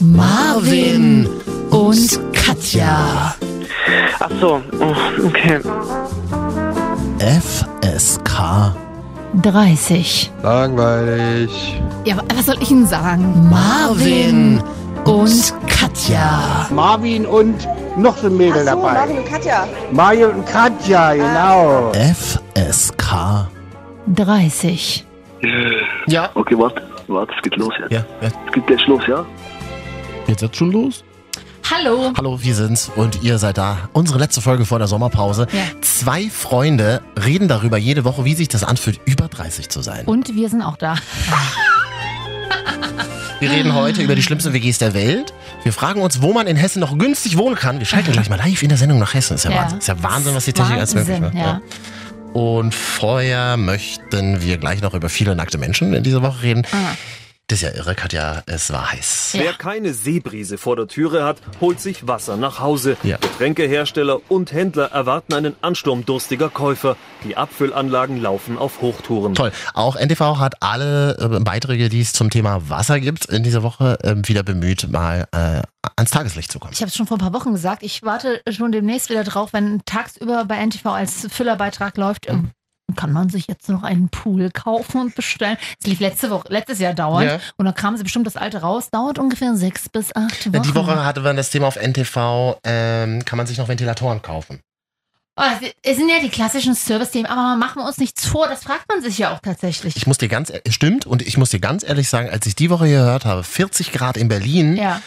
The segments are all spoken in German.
Marvin und Katja. Ach so, oh, okay. FSK 30. Langweilig. Ja, wa- was soll ich Ihnen sagen? Marvin und Katja. Marvin und noch so ein Mädel Ach so, dabei. Marvin und Katja. Mario und Katja, genau. FSK 30. Ja, Okay, warte, warte, es geht los jetzt. ja, ja. Es geht gleich los, ja? Jetzt jetzt schon los? Hallo. Hallo, wir sind's und ihr seid da. Unsere letzte Folge vor der Sommerpause. Ja. Zwei Freunde reden darüber jede Woche, wie sich das anfühlt, über 30 zu sein. Und wir sind auch da. Wir reden heute über die schlimmsten WGs der Welt. Wir fragen uns, wo man in Hessen noch günstig wohnen kann. Wir schalten gleich mal live in der Sendung nach Hessen. Ist ja, Ja. Wahnsinn. Ist ja Wahnsinn, was die Technik als möglich macht. ja. Und vorher möchten wir gleich noch über viele nackte Menschen in dieser Woche reden. Ah. Das ist ja irre, Katja. Es war heiß. Ja. Wer keine Seebrise vor der Türe hat, holt sich Wasser nach Hause. Ja. Getränkehersteller und Händler erwarten einen Ansturm durstiger Käufer. Die Abfüllanlagen laufen auf Hochtouren. Toll. Auch NTV hat alle äh, Beiträge, die es zum Thema Wasser gibt, in dieser Woche ähm, wieder bemüht, mal äh, ans Tageslicht zu kommen. Ich habe es schon vor ein paar Wochen gesagt. Ich warte schon demnächst wieder drauf, wenn tagsüber bei NTV als Füllerbeitrag läuft. ähm, Kann man sich jetzt noch einen Pool kaufen und bestellen? Es lief letzte Woche, letztes Jahr dauernd. Ja. Und dann kamen sie bestimmt das alte raus. Dauert ungefähr sechs bis acht Wochen. Äh, Die Woche hatte man das Thema auf NTV, ähm, kann man sich noch Ventilatoren kaufen. Oh, es- sind ja die klassischen Service-Themen, aber machen wir uns nichts vor. Das fragt man sich ja auch tatsächlich. Ich muss dir ganz, e- stimmt, und ich muss dir ganz ehrlich sagen, als ich die Woche gehört habe, 40 Grad in Berlin, ja.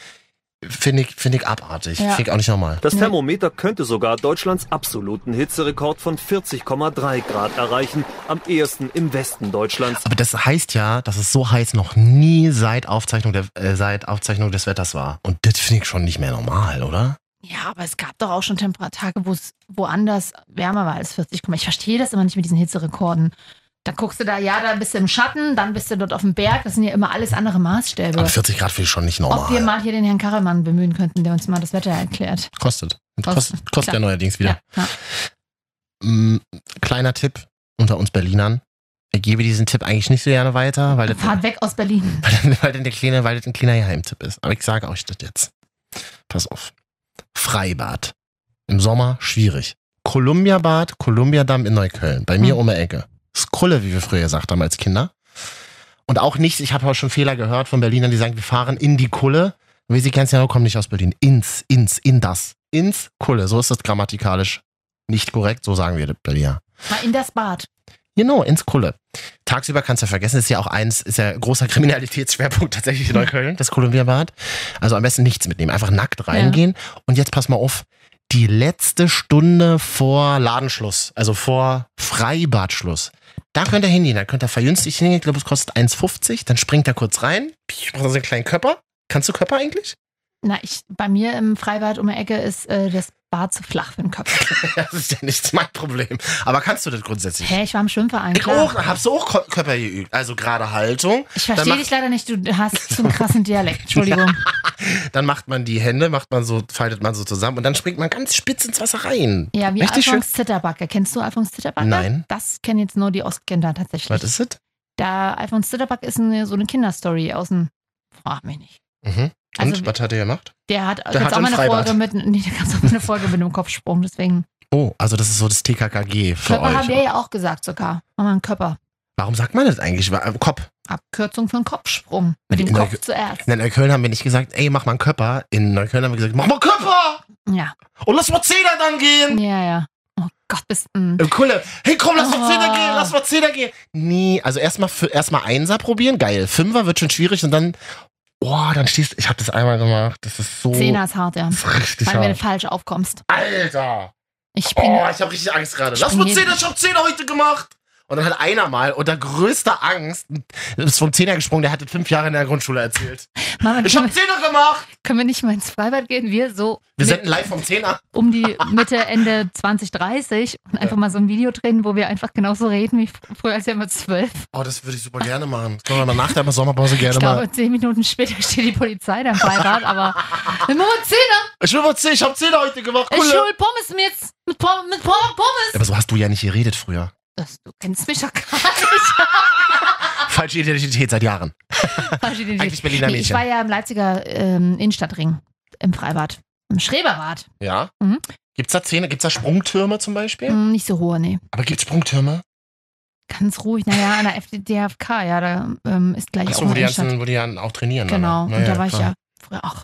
Finde ich, finde ich abartig. Ja. Finde ich auch nicht normal. Das. Thermometer könnte sogar Deutschlands absoluten Hitzerekord von 40,3 Grad erreichen, am ehesten im Westen Deutschlands. Aber das heißt ja, dass es so heiß noch nie seit Aufzeichnung, der, äh, seit Aufzeichnung des Wetters war. Und das finde ich schon nicht mehr normal, oder? Ja, aber es gab doch auch schon Temperaturtage, wo es woanders wärmer war als 40. Ich verstehe das immer nicht mit diesen Hitzerekorden. Dann guckst du da, ja, da bist du im Schatten, dann bist du dort auf dem Berg. Das sind ja immer alles andere Maßstäbe. Aber 40 Grad finde ich schon nicht Ob wir normal. mal hier den Herrn Karremann bemühen könnten, der uns mal das Wetter erklärt. Kostet. Kostet, Kostet, kostet ja neuerdings wieder. Ja, ja. Mm, kleiner Tipp unter uns Berlinern. Ich gebe diesen Tipp eigentlich nicht so gerne weiter, weil das, Fahrt weg aus Berlin. weil, das- weil, das der kleine, weil das ein kleiner Geheimtipp ist. Aber ich sage euch das jetzt. Pass auf. Freibad. Im Sommer schwierig. Kolumbiabad, Kolumbiadamm in Neukölln. Bei mir Hm. um die Ecke. Skrulle, wie wir früher gesagt haben als Kinder. Und auch nicht, ich habe auch schon Fehler gehört von Berlinern, die sagen, wir fahren in die Kulle. Wie sie kennst ja, kommen nicht aus Berlin. Ins, ins, in das. Ins Kulle. So ist das grammatikalisch nicht korrekt. So sagen wir das Berliner. Mal in das Bad. Genau, ins Kulle. Tagsüber kannst du vergessen, ist ja auch eins, ist ja großer Kriminalitätsschwerpunkt tatsächlich in Neukölln, das Kolumbiabad. Also am besten nichts mitnehmen, einfach nackt reingehen. Und jetzt pass mal auf, die letzte Stunde vor Ladenschluss, also vor Freibadschluss, da könnt ihr hingehen, dann könnt ihr verjünstigt hingehen, ich glaube, es kostet 1,50, dann springt er kurz rein, ich brauche so einen kleinen Körper. Kannst du Körper eigentlich? Na, ich, bei mir im Freibad um die Ecke ist äh, das Bad zu flach für den Kopf. Das ist ja nicht mein Problem. Aber kannst du das grundsätzlich? Hä, ich war im Schwimmverein. Ich klar. auch, hab's auch Körper geübt. Also gerade Haltung. Ich verstehe dich leider nicht, du hast so einen krassen Dialekt. Entschuldigung. Dann macht man die Hände, macht man so, faltet man so zusammen und dann springt man ganz spitz ins Wasser rein. Ja, wie Richtig Alfons Zitterbacke. Kennst du Alfons Zitterbacke? Nein. Das kennen jetzt nur die Ostkinder tatsächlich. Was ist das? Da Alfons Zitterbacke ist eine, so eine Kinderstory aus dem. Frag mich nicht. Mhm. Und Also- was hat er gemacht? Der hat Der hat auch mal eine Freibad. Folge mit, nee, da auch mal eine Folge mit einem Kopfsprung. Deswegen. Oh, also das ist so das TKKG für Körper haben wir euch. ja auch gesagt sogar. Machen wir einen Körper. Warum sagt man das eigentlich? Äh, Kopf. Abkürzung für einen Kopfsprung. Mit dem In Kopf der- zuerst. In Neukölln haben wir nicht gesagt, ey, mach mal einen Körper. In Neukölln haben wir gesagt, mach mal Körper! Ja. Und lass mal Zehner dann gehen! Ja, ja. Oh Gott, bist ein. Im Kulle. Hey, komm, lass mal Oh. Zehner gehen, lass mal Zehner gehen. Nee, also erstmal erstmal Einser probieren, geil. Fünfer wird schon schwierig und dann, oh, dann stehst ich habe das einmal gemacht. Das ist so. Zehner ist hart, ja. Das ist richtig Weil du hart. falsch aufkommst. Alter! Ich springe. Oh, ich habe richtig Angst gerade. Lass mal jeden- Zehner, ich hab Zehner heute gemacht. Und dann hat einer mal unter größter Angst, ist vom Zehner gesprungen, der hatte fünf Jahre in der Grundschule erzählt. Mama, Ich hab Zehner gemacht! können wir nicht mal ins Freibad gehen? Wir so Wir senden live vom Zehner. um die Mitte, Ende 2030 und einfach mal so ein Video drehen, wo wir einfach genauso reden wie fr- früher als wir immer zwölf. Oh, das würde ich super gerne machen. Das können wir mal nach der Sommerpause gerne Ich mal. glaube, zehn Minuten später steht die Polizei da im Freibad, aber machen Zehner. Ich will mal Zehner, ich hab Zehner heute gemacht. Ich Cool. hol Pommes mit, mit, Pom- mit Pom- Pommes. Aber so hast du ja nicht geredet früher. Das, du kennst mich doch gar nicht. Falsche Identität seit Jahren. Falsche Identität. Eigentlich Berliner Nee, ich Mädchen. war ja im Leipziger ähm, Innenstadtring im Freibad. Im Schreberbad. Ja? Mhm. Gibt's da Zähne? Gibt's da Sprungtürme zum Beispiel? Hm, nicht so hohe, nee. Aber gibt's Sprungtürme? Ganz ruhig. Naja, an der FDFK, ja, da ähm, ist gleich auch Achso, wo eine die ganzen, wo die dann auch trainieren. Genau. oder? Und da Naja, war ich klar. ja früher auch.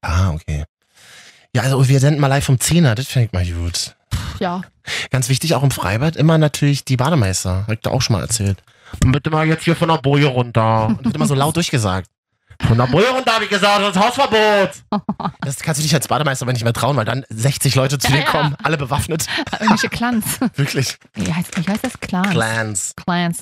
Ah, okay. Ja, also wir senden mal live vom Zehner, das finde ich mal gut. Ja. Ganz wichtig, auch im Freibad, immer natürlich die Bademeister. Hab ich da auch schon mal erzählt. Und bitte mal jetzt hier von der Boje runter. Und wird immer so laut durchgesagt. Von der Boje runter, habe ich gesagt, das ist Hausverbot. Das kannst du dich als Bademeister aber nicht mehr trauen, weil dann 60 Leute zu Ja, dir ja. kommen, alle bewaffnet. Irgendwelche Clans. Wirklich. Wie heißt, wie heißt das? Clans. Clans. Clans.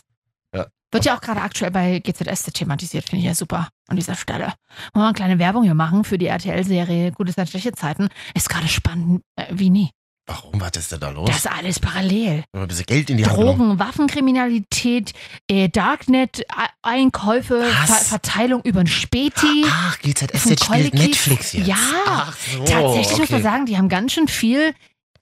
Ja. Wird ja auch gerade aktuell bei GZS thematisiert, finde ich ja super an dieser Stelle. Wollen wir mal eine kleine Werbung hier machen für die RTL-Serie Gute Zeit, schlechte Zeiten. Ist gerade spannend äh, wie nie. Warum, was ist denn da los? Das ist alles parallel. Ein bisschen Geld in die Hand genommen. Drogen, Waffenkriminalität, äh, Darknet-Einkäufe, Was? Ver Verteilung über ein Späti. Ach, GZS Vom jetzt spielt. Netflix jetzt. Ja. Ach so, Tatsächlich muss man okay. sagen, die haben ganz schön viel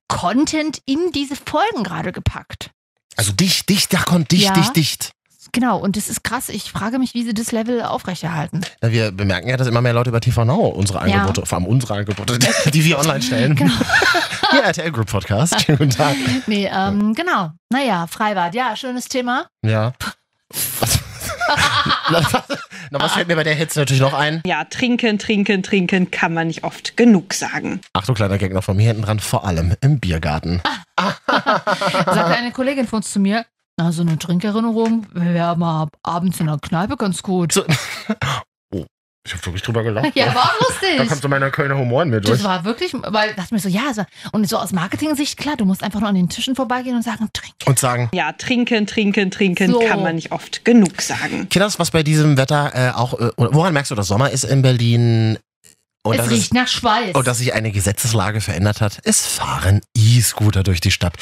Content in diese Folgen gerade gepackt. Also dicht, dicht, da kommt dicht, Ja. dicht, dicht. Genau, und das ist krass. Ich frage mich, wie sie das Level aufrechterhalten. Ja, wir bemerken ja, dass immer mehr Leute über TV Now unsere Ja. Angebote, vor allem unsere Angebote, die wir online stellen. Genau. Hier, RTL Group Podcast. Schönen guten Tag. Nee, ähm, genau. Naja, Freibad, ja, schönes Thema. Ja. Was? Na, was, na, fällt mir bei der Hitze natürlich noch ein? Ja, trinken, trinken, trinken kann man nicht oft genug sagen. Achtung, kleiner Gag noch von mir hinten dran, vor allem im Biergarten. Sagte eine Kollegin von uns zu mir, na, so eine Trinkerinnerung wäre mal abends in der Kneipe ganz gut. So. Oh, ich habe wirklich drüber gelacht. Ja, war auch Da lustig. kommt so meiner Kölner Humor in mir durch. Das war wirklich, weil dachte mir so, ja, so, und so aus Marketing-Sicht, klar, du musst einfach nur an den Tischen vorbeigehen und sagen, trink. Und sagen, Ja, trinken, trinken, trinken So. kann man nicht oft genug sagen. Kinders, was bei diesem Wetter äh, auch, äh, woran merkst du, dass Sommer ist in Berlin? Und es riecht nach Schweiß. Und dass sich eine Gesetzeslage verändert hat. Es fahren E-Scooter durch die Stadt.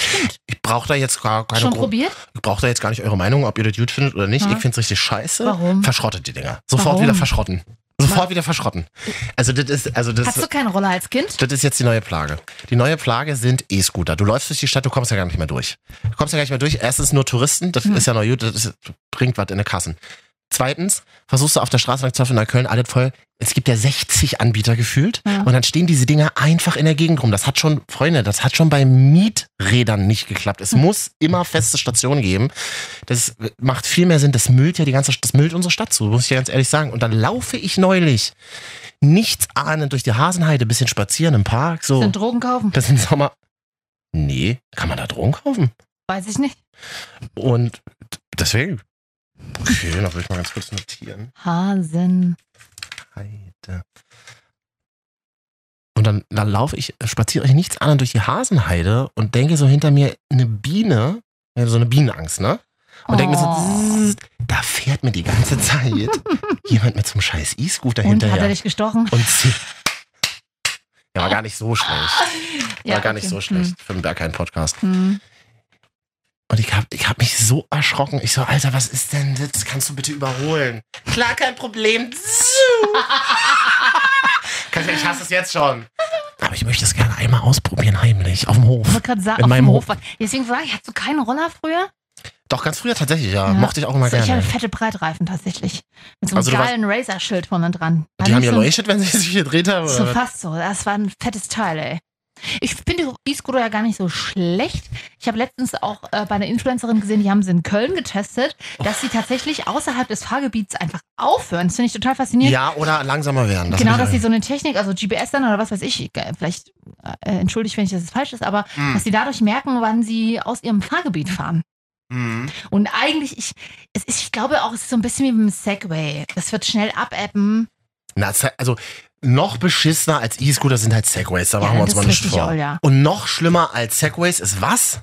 Ich brauche da jetzt gar keine Schon gro- probiert? Ich brauche da jetzt gar nicht eure Meinung, ob ihr das gut findet oder nicht. Ja. Ich finde es richtig scheiße. Warum? Verschrottet die Dinger. Sofort Warum? wieder verschrotten. Sofort wieder verschrotten. Also das ist, also das, Hast du keine Rolle als Kind? das ist jetzt die neue Plage. Die neue Plage sind E-Scooter. Du läufst durch die Stadt, du kommst ja gar nicht mehr durch. Du kommst ja gar nicht mehr durch. Erstens nur Touristen, das Hm. ist ja neu gut, das ist, bringt was in die Kassen. Zweitens, versuchst du auf der Straße lang zu in Neukölln, alles voll. Es gibt ja 60 Anbieter gefühlt. Ja. Und dann stehen diese Dinger einfach in der Gegend rum. Das hat schon, Freunde, das hat schon bei Mieträdern nicht geklappt. Es muss immer feste Stationen geben. Das macht viel mehr Sinn. Das müllt ja die ganze, das müllt unsere Stadt zu, muss ich dir ganz ehrlich sagen. Und dann laufe ich neulich nichts ahnend durch die Hasenheide, bisschen spazieren im Park, so. Sind Drogen kaufen? Das im Sommer. Nee, kann man da Drogen kaufen? Weiß ich nicht. Und deswegen. Okay, da will ich mal ganz kurz notieren. Hasen. Heide. Und dann, dann laufe ich, spaziere ich nichts anderes durch die Hasenheide und denke so hinter mir eine Biene, so eine Bienenangst, ne? Und denke mir Oh. so, zzz, da fährt mir die ganze Zeit jemand mit so einem scheiß E-Scooter Und hat er hinterher. dich gestochen? Und sie. Ja, war gar nicht so schlecht. War Ja, gar nicht okay. so schlecht für den Bergheim Podcast. Hm. Und ich habe ich hab mich so erschrocken. Ich so, Alter, was ist denn das? Kannst du bitte überholen? Klar, kein Problem. Ich hasse es jetzt schon. Aber ich möchte es gerne einmal ausprobieren, heimlich, auf dem Hof. Ich wollte gerade sagen, In auf meinem dem Hof. Hof. Deswegen frage ich, hattest du keinen Roller früher? Doch, ganz früher tatsächlich, ja. Mochte ich auch immer Also Ich gerne. hatte fette Breitreifen tatsächlich. Mit so einem Also geilen Razer-Schild vorne dran. Die haben ja so leuchtet, wenn sie sich gedreht haben. So fast so. Das war ein fettes Teil, ey. Ich finde die E-Scooter ja gar nicht so schlecht. Ich habe letztens auch äh, bei einer Influencerin gesehen, die haben sie in Köln getestet, dass sie tatsächlich außerhalb des Fahrgebiets einfach aufhören. Das finde ich total faszinierend. Ja, oder langsamer werden. Das genau, dass sie so eine Technik, also GPS dann oder was weiß ich, äh, vielleicht äh, entschuldigt, wenn ich das falsch ist, aber Hm. dass sie dadurch merken, wann sie aus ihrem Fahrgebiet fahren. Mhm. Und eigentlich, ich, es ist, ich glaube auch, es ist so ein bisschen wie beim Segway. Das wird schnell abappen. Na, also noch beschissener als E-Scooter sind halt Segways, da Ja, machen wir uns mal ist nicht vor. ja. Und noch schlimmer als Segways ist was?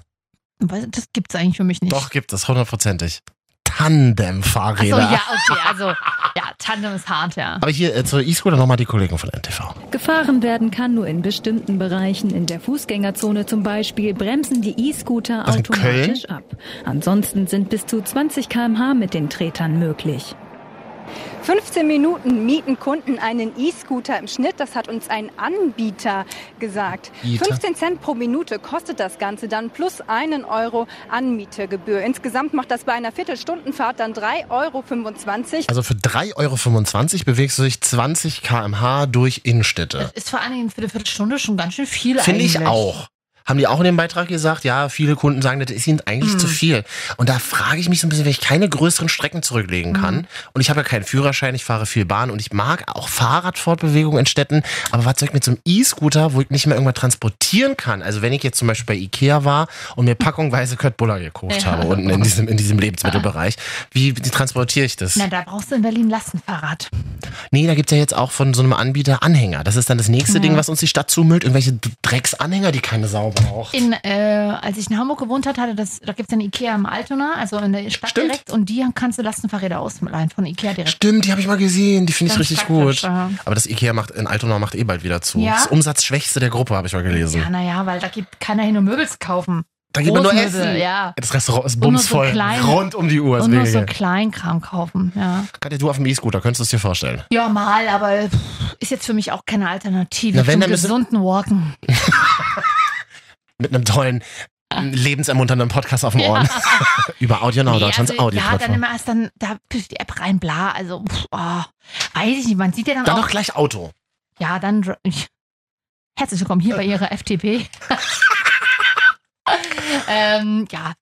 Das gibt es eigentlich für mich nicht. Doch, gibt es, hundertprozentig. Tandem-Fahrräder. ja, okay, also, ja, Tandem ist hart, ja. Aber hier äh, zur E-Scooter nochmal die Kollegen von NTV. Gefahren werden kann nur in bestimmten Bereichen. In der Fußgängerzone zum Beispiel bremsen die E-Scooter automatisch ab. Ansonsten sind bis zu 20 km/h mit den Tretern möglich. 15 Minuten mieten Kunden einen E-Scooter im Schnitt. Das hat uns ein Anbieter gesagt. Ita. 15 Cent pro Minute kostet das Ganze dann plus einen Euro Anmietegebühr. Insgesamt macht das bei einer Viertelstundenfahrt dann 3,25 Euro. Also für 3,25 Euro bewegst du dich 20 km/h durch Innenstädte. Ist vor allen Dingen für eine Viertelstunde schon ganz schön viel Finde ich auch. Haben die auch in dem Beitrag gesagt, ja, viele Kunden sagen, das ist ihnen eigentlich Hm. zu viel. Und da frage ich mich so ein bisschen, wenn ich keine größeren Strecken zurücklegen kann Hm. und ich habe ja keinen Führerschein, ich fahre viel Bahn und ich mag auch Fahrradfortbewegung in Städten, aber was soll ich mit so einem E-Scooter, wo ich nicht mehr irgendwas transportieren kann? Also wenn ich jetzt zum Beispiel bei Ikea war und mir packungweise Köttbullar gekauft Ja. habe unten in diesem, in diesem Lebensmittelbereich, wie, wie transportiere ich das? Na, da brauchst du in Berlin Lastenfahrrad. Nee, da gibt's ja jetzt auch von so einem Anbieter Anhänger. Das ist dann das nächste Ja. Ding, was uns die Stadt zumüllt. Irgendwelche Drecksanhänger, die keine Sau braucht. In, äh, als ich in Hamburg gewohnt hatte, hatte das, da gibt es ja eine Ikea im Altona, also in der Stadt Stimmt. direkt. Und die kannst du Lastenfahrräder ausleihen von Ikea direkt. Stimmt, die habe ich mal gesehen. Die finde ich richtig gut. ja. Aber das Ikea macht in Altona macht eh bald wieder zu. Ja? Das Umsatzschwächste der Gruppe, habe ich mal gelesen. Ja, naja, weil da geht keiner hin, um Möbel zu kaufen. da geht man nur essen. Ja. Das Restaurant ist nur so bumsvoll. klein- Rund um die Uhr. Und nur so. Kleinkram kaufen, ja. Katja, du auf dem E-Scooter, könntest du es dir vorstellen? Ja, mal, aber ist jetzt für mich auch keine Alternative Na, zum müssen- gesunden Walken. Mit einem tollen, lebensermunternden Podcast auf dem Ja. Ohren. Über Audio Now, Nee, Deutschlands also, Ja, dann immer erst dann, da kriegt die App rein, bla, also, pff, oh, weiß ich nicht, man sieht ja dann, Dann auch, noch gleich Auto. ja, dann, herzlich willkommen hier bei Ihrer FTP. ähm, ja,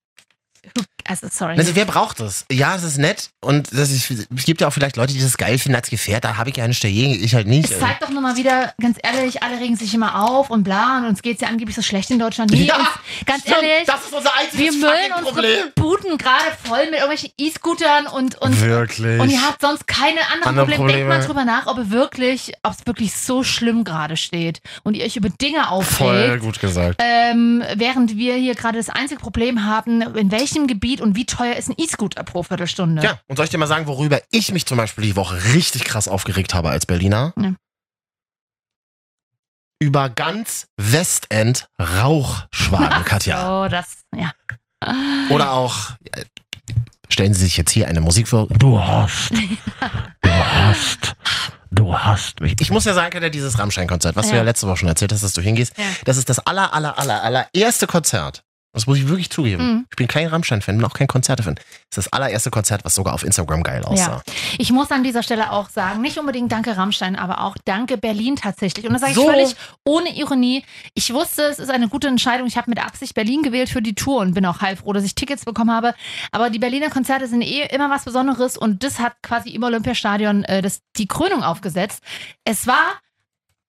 also, sorry. Also wer braucht das? Ja, es ist nett und das ist, es gibt ja auch vielleicht Leute, die das geil finden als Gefährt. Da habe ich ja eine Stelle, ich halt nicht. Es zeigt doch nur mal wieder, ganz ehrlich, alle regen sich immer auf und bla und uns geht's ja angeblich so schlecht in Deutschland. Nee, Ja, uns, ganz stimmt, ehrlich, das ist unser einziges wir müllen unsere Problem. Buden gerade voll mit irgendwelchen E-Scootern und, und, Wirklich. und ihr habt sonst keine anderen Andere Probleme. Denkt mal Probleme. drüber nach, ob ihr wirklich, ob es wirklich so schlimm gerade steht und ihr euch über Dinge Voll aufregt. gut gesagt. Ähm, während wir hier gerade das einzige Problem haben, in welchem Gebiet und wie teuer ist ein E-Scooter pro Viertelstunde? Ja, und soll ich dir mal sagen, worüber ich mich zum Beispiel die Woche richtig krass aufgeregt habe als Berliner? Ja. Über ganz Westend Rauchschwaden, Katja. Oh, das, ja. Oder auch, äh, stellen Sie sich jetzt hier eine Musik vor. Du hast, du hast, du hast mich. Ich muss ja sagen, Katja, dieses Rammstein-Konzert, was du Ja. ja letzte Woche schon erzählt hast, dass du hingehst, Ja. das ist das aller, aller, aller, allererste Konzert. Das muss ich wirklich zugeben. Mhm. Ich bin kein Rammstein-Fan, bin auch kein Konzerte-Fan. Das ist das allererste Konzert, was sogar auf Instagram geil aussah. Ja. Ich muss an dieser Stelle auch sagen, nicht unbedingt danke Rammstein, aber auch danke Berlin tatsächlich. Und das sage So. ich völlig ohne Ironie. Ich wusste, es ist eine gute Entscheidung. Ich habe mit Absicht Berlin gewählt für die Tour und bin auch heilfroh, dass ich Tickets bekommen habe. Aber die Berliner Konzerte sind eh immer was Besonderes und das hat quasi im Olympiastadion äh, das, die Krönung aufgesetzt. Es war,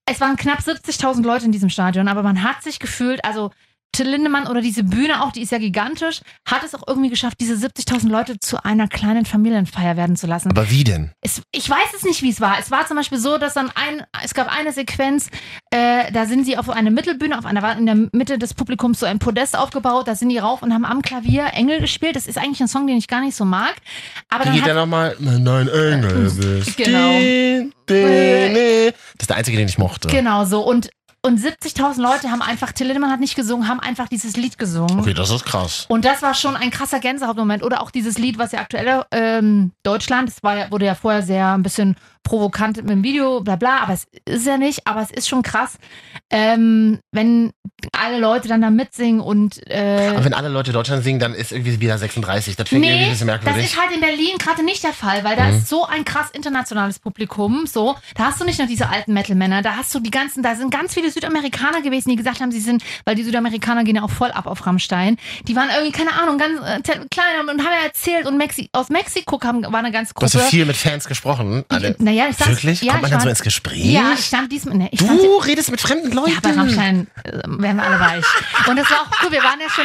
es waren knapp 70.000 Leute in diesem Stadion, aber man hat sich gefühlt, also Till Lindemann oder diese Bühne auch, die ist ja gigantisch, hat es auch irgendwie geschafft, diese 70.000 Leute zu einer kleinen Familienfeier werden zu lassen. Aber wie denn? Es, ich weiß es nicht, wie es war. Es war zum Beispiel so, dass dann ein, es gab eine Sequenz, äh, da sind sie auf einer Mittelbühne, auf einer war in der Mitte des Publikums so ein Podest aufgebaut, da sind die rauf und haben am Klavier Engel gespielt. Das ist eigentlich ein Song, den ich gar nicht so mag. Aber Wie dann geht der nochmal? Nein, Engel bist Genau. die, die, die. Das ist der einzige, den ich mochte. Genau so. Und, und 70.000 Leute haben einfach, Till Lindemann hat nicht gesungen, haben einfach dieses Lied gesungen. Okay, das ist krass. Und das war schon ein krasser Gänsehautmoment. Oder auch dieses Lied, was ja aktuell ähm, Deutschland, das war ja, wurde ja vorher sehr ein bisschen provokant mit dem Video, bla bla, aber es ist ja nicht, aber es ist schon krass, ähm, wenn alle Leute dann da mitsingen und äh, Aber wenn alle Leute Deutschland singen, dann ist irgendwie wieder 36. Das finde ich irgendwie ein bisschen das merkwürdig. ist halt in Berlin gerade nicht der Fall, weil da Mhm. ist so ein krass internationales Publikum. So, da hast du nicht nur diese alten Metal-Männer, da hast du die ganzen, da sind ganz viele Südamerikaner gewesen, die gesagt haben, sie sind, weil die Südamerikaner gehen ja auch voll ab auf Rammstein. Die waren irgendwie, keine Ahnung, ganz äh, klein und haben ja erzählt und Mexi aus Mexiko kam, war eine ganze du hast ja viel mit Fans gesprochen. Alle. Naja, ich sag's, Wirklich? Ja, Kommt man dann so war- ins Gespräch? Ja, ich stand diesmal. Ne, ich stand, du redest mit fremden Leuten. ja, bei Rammstein äh, werden wir alle weich. Und das war auch cool. Wir waren ja schon,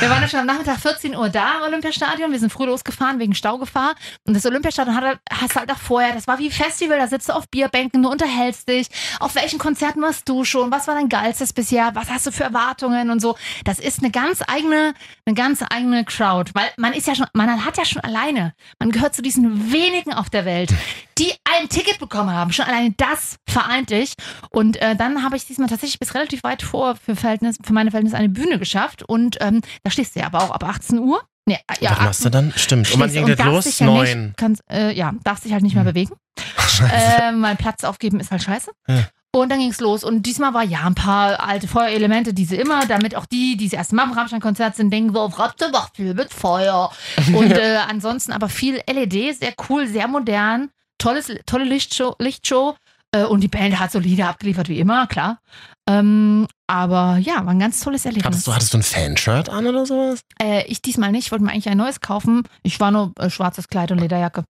wir waren ja schon am Nachmittag 14 Uhr da im Olympiastadion. Wir sind früh losgefahren wegen Staugefahr. Und das Olympiastadion hat, hast halt auch vorher, das war wie Festival, da sitzt du auf Bierbänken, du unterhältst dich. Auf welchen Konzerten warst du schon? Was war dein geilstes bisher? Was hast du für Erwartungen und so? Das ist eine ganz eigene, eine ganz eigene Crowd. Weil man ist ja schon, man hat ja schon alleine, man gehört zu diesen wenigen auf der Welt, die ein Ticket bekommen haben. Schon alleine das vereint dich. Und äh, dann habe ich diesmal tatsächlich bis relativ weit vor für, Verhältnis, für meine Verhältnisse eine Bühne geschafft. Und ähm, da stehst du ja aber auch ab 18 Uhr. Nee, ja, Wann hast du dann? Stimmt. Und man ging das los? ja Neun. Hm. Kannst, äh, ja, darf sich halt nicht mehr bewegen. Äh, mein Platz aufgeben ist halt scheiße. Ja. Und dann ging's los. Und diesmal war ja ein paar alte Feuerelemente, diese immer, damit auch die, die das erste Mal im Rammstein-Konzert sind, denken auf Ratte macht viel mit Feuer. Und äh, ansonsten aber viel LED, sehr cool, sehr modern, tolles, tolle Lichtshow, Lichtshow. Äh, und die Band hat solide abgeliefert, wie immer, klar. Ähm, aber ja, war ein ganz tolles Erlebnis. Hattest du, hattest du ein Fanshirt an oder sowas? Äh, ich diesmal nicht. Ich wollte mir eigentlich ein neues kaufen. Ich war nur äh, schwarzes Kleid und Lederjacke.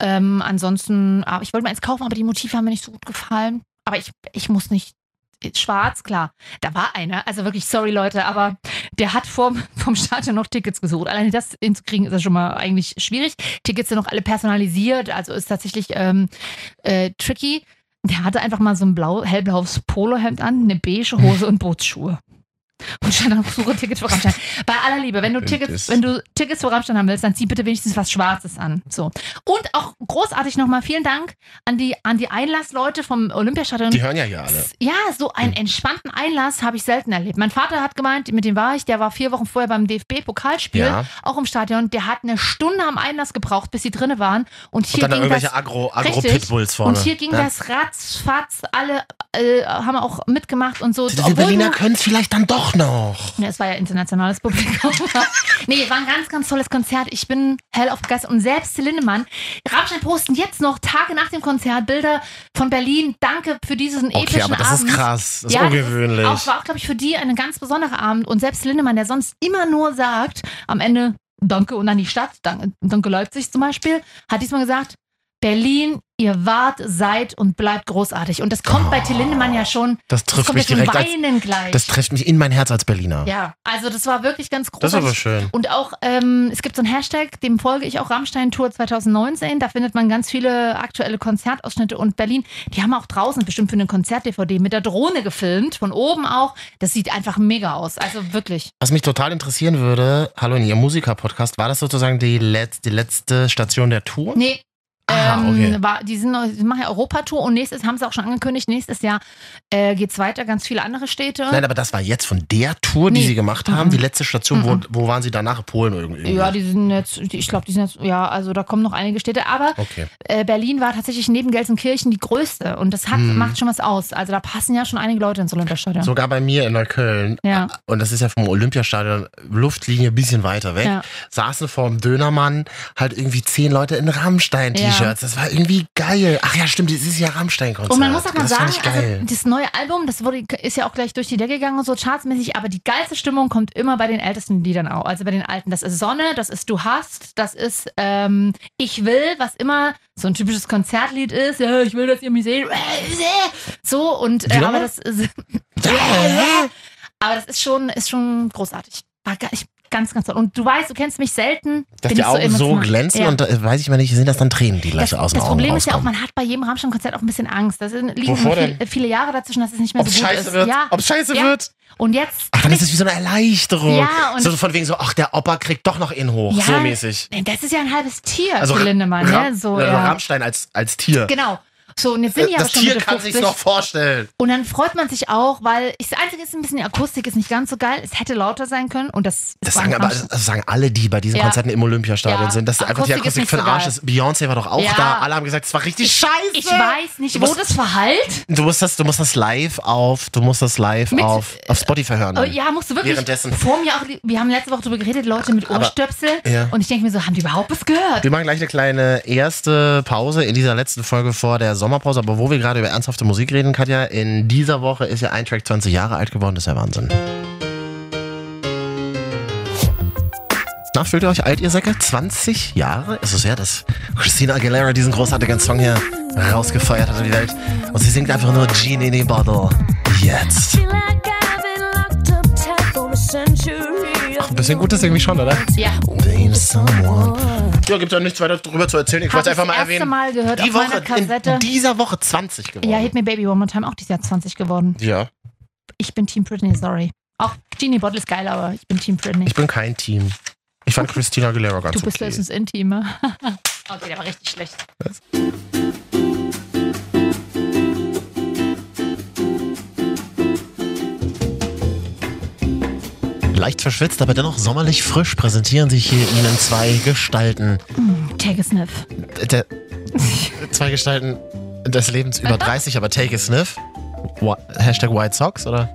Ähm, ansonsten, aber ich wollte mir eins kaufen, aber die Motive haben mir nicht so gut gefallen. Aber ich, ich muss nicht. Schwarz, klar. Da war einer, also wirklich, sorry Leute, aber der hat vom, vom Stadion noch Tickets gesucht. Alleine das hinzukriegen, ist ja schon mal eigentlich schwierig. Tickets sind noch alle personalisiert, also ist tatsächlich ähm, äh, tricky. Der hatte einfach mal so ein blau, hellblaues Polohemd an, eine beige Hose und Bootsschuhe. Und stand dann auf Suche Tickets für Rammstein. Bei aller Liebe, wenn du Tickets, wenn du Tickets für Rammstein haben willst, dann zieh bitte wenigstens was Schwarzes an. So. Und auch großartig nochmal vielen Dank an die, an die Einlassleute vom Olympiastadion. Die hören ja hier alle. Ja, so einen entspannten Einlass habe ich selten erlebt. Mein Vater hat gemeint, mit dem war ich, der war vier Wochen vorher beim DFB-Pokalspiel, Ja. auch im Stadion. Der hat eine Stunde am Einlass gebraucht, bis sie drinne waren. Und hier Und dann da ging irgendwelche das, Agro-. Agro-Pitbulls vorne. Und hier ging Ja. das ratzfatz, alle äh, haben auch mitgemacht und so. Die Obwohl Berliner können es vielleicht dann doch noch. ja, es war ja internationales Publikum. nee, war ein ganz, ganz tolles Konzert. Ich bin hell auf begeistert. Und selbst Lindemann, Rammstein posten jetzt noch Tage nach dem Konzert Bilder von Berlin. Danke für diesen Okay, epischen aber das Abend. ist krass. Das ist Ja, ungewöhnlich. auch, war auch, glaube ich, für die ein ganz besonderer Abend. Und selbst Lindemann, der sonst immer nur sagt, am Ende Danke und an die Stadt, Danke, Danke Leipzig zum Beispiel, hat diesmal gesagt, Berlin, ihr wart, seid und bleibt großartig. Und das kommt bei Till Lindemann ja schon. das trifft kommt mich direkt als, Weinen gleich. Das trifft mich in mein Herz als Berliner. Ja, also das war wirklich ganz Das ist großartig. aber schön. Und auch, ähm, es gibt so einen Hashtag, dem folge ich auch, Rammstein Tour 2019. Da findet man ganz viele aktuelle Konzertausschnitte. Und Berlin, die haben auch draußen bestimmt für eine Konzert-DVD mit der Drohne gefilmt, von oben auch. Das sieht einfach mega aus. Also wirklich. Was mich total interessieren würde, hallo in Ihrem Musiker-Podcast, war das sozusagen die, letz, die letzte Station der Tour? Nee. Ah, ähm, okay. war, die, sind, die machen ja Europatour und nächstes haben sie auch schon angekündigt, nächstes Jahr äh, geht's weiter, ganz viele andere Städte. Nein, aber das war jetzt von der Tour, die Nee. Sie gemacht haben, Mhm. die letzte Station. Mhm. Wo, wo waren Sie danach? Polen irgendwie? ja, die sind jetzt, die- ich glaube, die sind jetzt, ja, also da kommen noch einige Städte, aber Okay. äh, Berlin war tatsächlich neben Gelsenkirchen die größte und das hat, Hm. macht schon was aus. Also da passen ja schon einige Leute ins Olympiastadion. Sogar bei mir in Neukölln, Ja. und das ist ja vom Olympiastadion, Luftlinie ein bisschen weiter weg, Ja. saßen vor dem Dönermann halt irgendwie zehn Leute in Rammstein-T-Shirts. Das war irgendwie geil. Ach ja, stimmt, das ist ja Rammstein-Konzert. Und man muss auch mal das sagen, ich also das neue Album, das wurde, ist ja auch gleich durch die Decke gegangen und so chartsmäßig, aber die geilste Stimmung kommt immer bei den ältesten Liedern auch, also bei den alten. Das ist Sonne, das ist Du hast, das ist ähm, Ich will, was immer so ein typisches Konzertlied ist. Ja, ich will, dass ihr mich seht. So und äh, aber das ist, aber das ist schon, ist schon großartig. War gar nicht, ganz, ganz toll. Und du weißt, du kennst mich selten. Dass bin die Augen so, emotional. glänzen Ja. und da weiß ich mal nicht, sind das dann Tränen, die gleich Das, aus den das Problem ist ja auch, rauskommen. man hat bei jedem Rammstein-Konzert auch ein bisschen Angst. Da sind- liegen viel, denn? viele Jahre dazwischen, dass es nicht mehr Ob's so gut scheiße ist. wird? Ja. Ob's scheiße ja. wird? Und jetzt. Ach, dann ist es wie so eine Erleichterung. Ja, und- so von wegen so, ach, der Opa kriegt doch noch ihn hoch. Ja, so mäßig. Das ist ja ein halbes Tier, Also Lindemann. Ra ne? so, äh, ja. Rammstein als, als Tier. Genau. So, und jetzt sind die aber das schon Tier Mitte kann 50. sich's noch vorstellen. Und dann freut man sich auch, weil ich, das Einzige ist ein bisschen, die Akustik ist nicht ganz so geil. Es hätte lauter sein können. Und das, Das sagen aber das sagen alle, die bei diesen Ja. Konzerten im Olympiastadion Ja, sind, dass einfach die Akustik ist Akustik nicht für den so Arsch geil. ist. Beyoncé war doch auch Ja. da. Alle haben gesagt, es war richtig scheiße. Ich weiß nicht, wo das verhallt. Du musst das, du musst das live auf, du musst das live Mit- auf, auf Spotify hören. Oh, dann. ja, musst du wirklich. Währenddessen. Vor mir auch, wir haben letzte Woche darüber geredet, Leute mit Aber- Ohrstöpsel. Ja. Und ich denke mir so, haben die überhaupt was gehört? Wir machen gleich eine kleine erste Pause in dieser letzten Folge vor der Sommerpause. Aber wo wir gerade über ernsthafte Musik reden, Katja, in dieser Woche ist ja ein Track 20 Jahre alt geworden. Das ist ja Wahnsinn. Na, fühlt ihr euch alt, ihr Säcke? 20 Jahre ist es ja, dass Christina Aguilera diesen großartigen Song hier rausgefeuert hat in die Welt. Und sie singt einfach nur Genie in the Bottle. Jetzt. Ach, ein bisschen gut ist irgendwie schon, oder? Ja. Ja, gibt ja nichts weiter darüber zu erzählen. Ich wollte einfach mal das erste erwähnen. Mal gehört die auf Woche, Kassette. in dieser Woche 20 geworden. Ja, Hit Me Baby One More Time auch dieses Jahr 20 geworden. Ja, Ich bin Team Britney, sorry. Auch Genie Bottle ist geil, aber ich bin Team Britney. ich bin kein Team. Ich fand Christina Aguilera ganz Du bist okay. höchstens Intime. okay, der war richtig schlecht. Leicht verschwitzt, aber dennoch sommerlich frisch präsentieren sich hier Ihnen zwei Gestalten. Mm, Take a sniff. Der, zwei Gestalten des Lebens über 30, aber take a sniff. Hashtag White Socks, oder?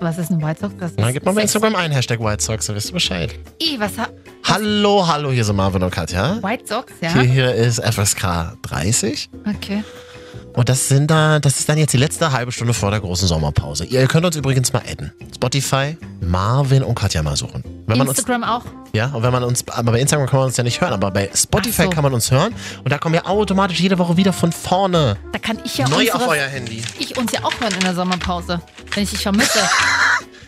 Was ist eine White Sox? Das Na, ist gib mal bei. Instagram ein, Hashtag White Socks, dann wisst ihr Bescheid. Ih, was hat Hallo, hallo, hier sind Marvin und Katja. White Sox, ja? Hier, hier ist FSK 30. Okay. Und das sind da, das ist dann jetzt die letzte halbe Stunde vor der großen Sommerpause. Ihr könnt uns übrigens mal adden. Spotify, Marvin und Katja mal suchen. Wenn man uns, Instagram auch. Ja, und wenn man uns, aber bei Instagram kann man uns ja nicht hören, aber bei Spotify so. kann man uns hören. Und da kommen wir automatisch jede Woche wieder von vorne. Da kann ich ja Neu unsere, auf euer Handy. ich uns ja auch hören in der Sommerpause, wenn ich dich vermisse.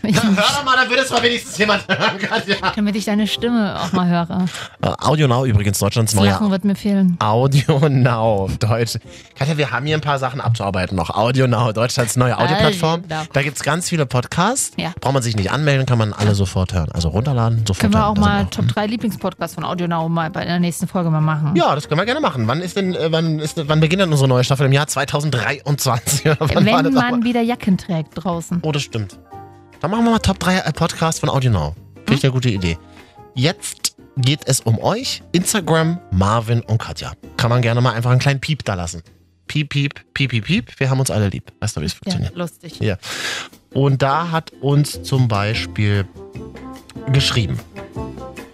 Ich, Hör doch mal, dann würde es mal wenigstens jemand hören, Katja. damit ich deine Stimme auch mal höre. Äh, Audio Now übrigens, Deutschlands neuer Lachen wird mir fehlen. Audio Now, Deutsch. Katja, wir haben hier ein paar Sachen abzuarbeiten noch. Audio Now, Deutschlands neue Audioplattform. Da gibt es ganz viele Podcasts. Ja. Braucht man sich nicht anmelden, kann man alle sofort hören. Also runterladen, sofort Können wir hören. auch Da sind mal Top 3 Lieblingspodcasts von Audio Now mal bei der nächsten Folge mal machen. Ja, das können wir gerne machen. Wann ist denn, äh, wann ist, wann beginnt denn unsere neue Staffel? Im Jahr 2023? Oder wann war Wenn das man wieder Jacken trägt draußen. Oh, das stimmt. Dann machen wir mal Top 3 äh, Podcasts von Audio Now. Finde ich eine gute Idee. Jetzt geht es um euch. Instagram, Marvin und Katja. Kann man gerne mal einfach einen kleinen Piep da lassen. Piep, piep, piep, piep, piep. Wir haben uns alle lieb. Weißt du, wie es Ja, funktioniert? lustig. Ja. Und da hat uns zum Beispiel geschrieben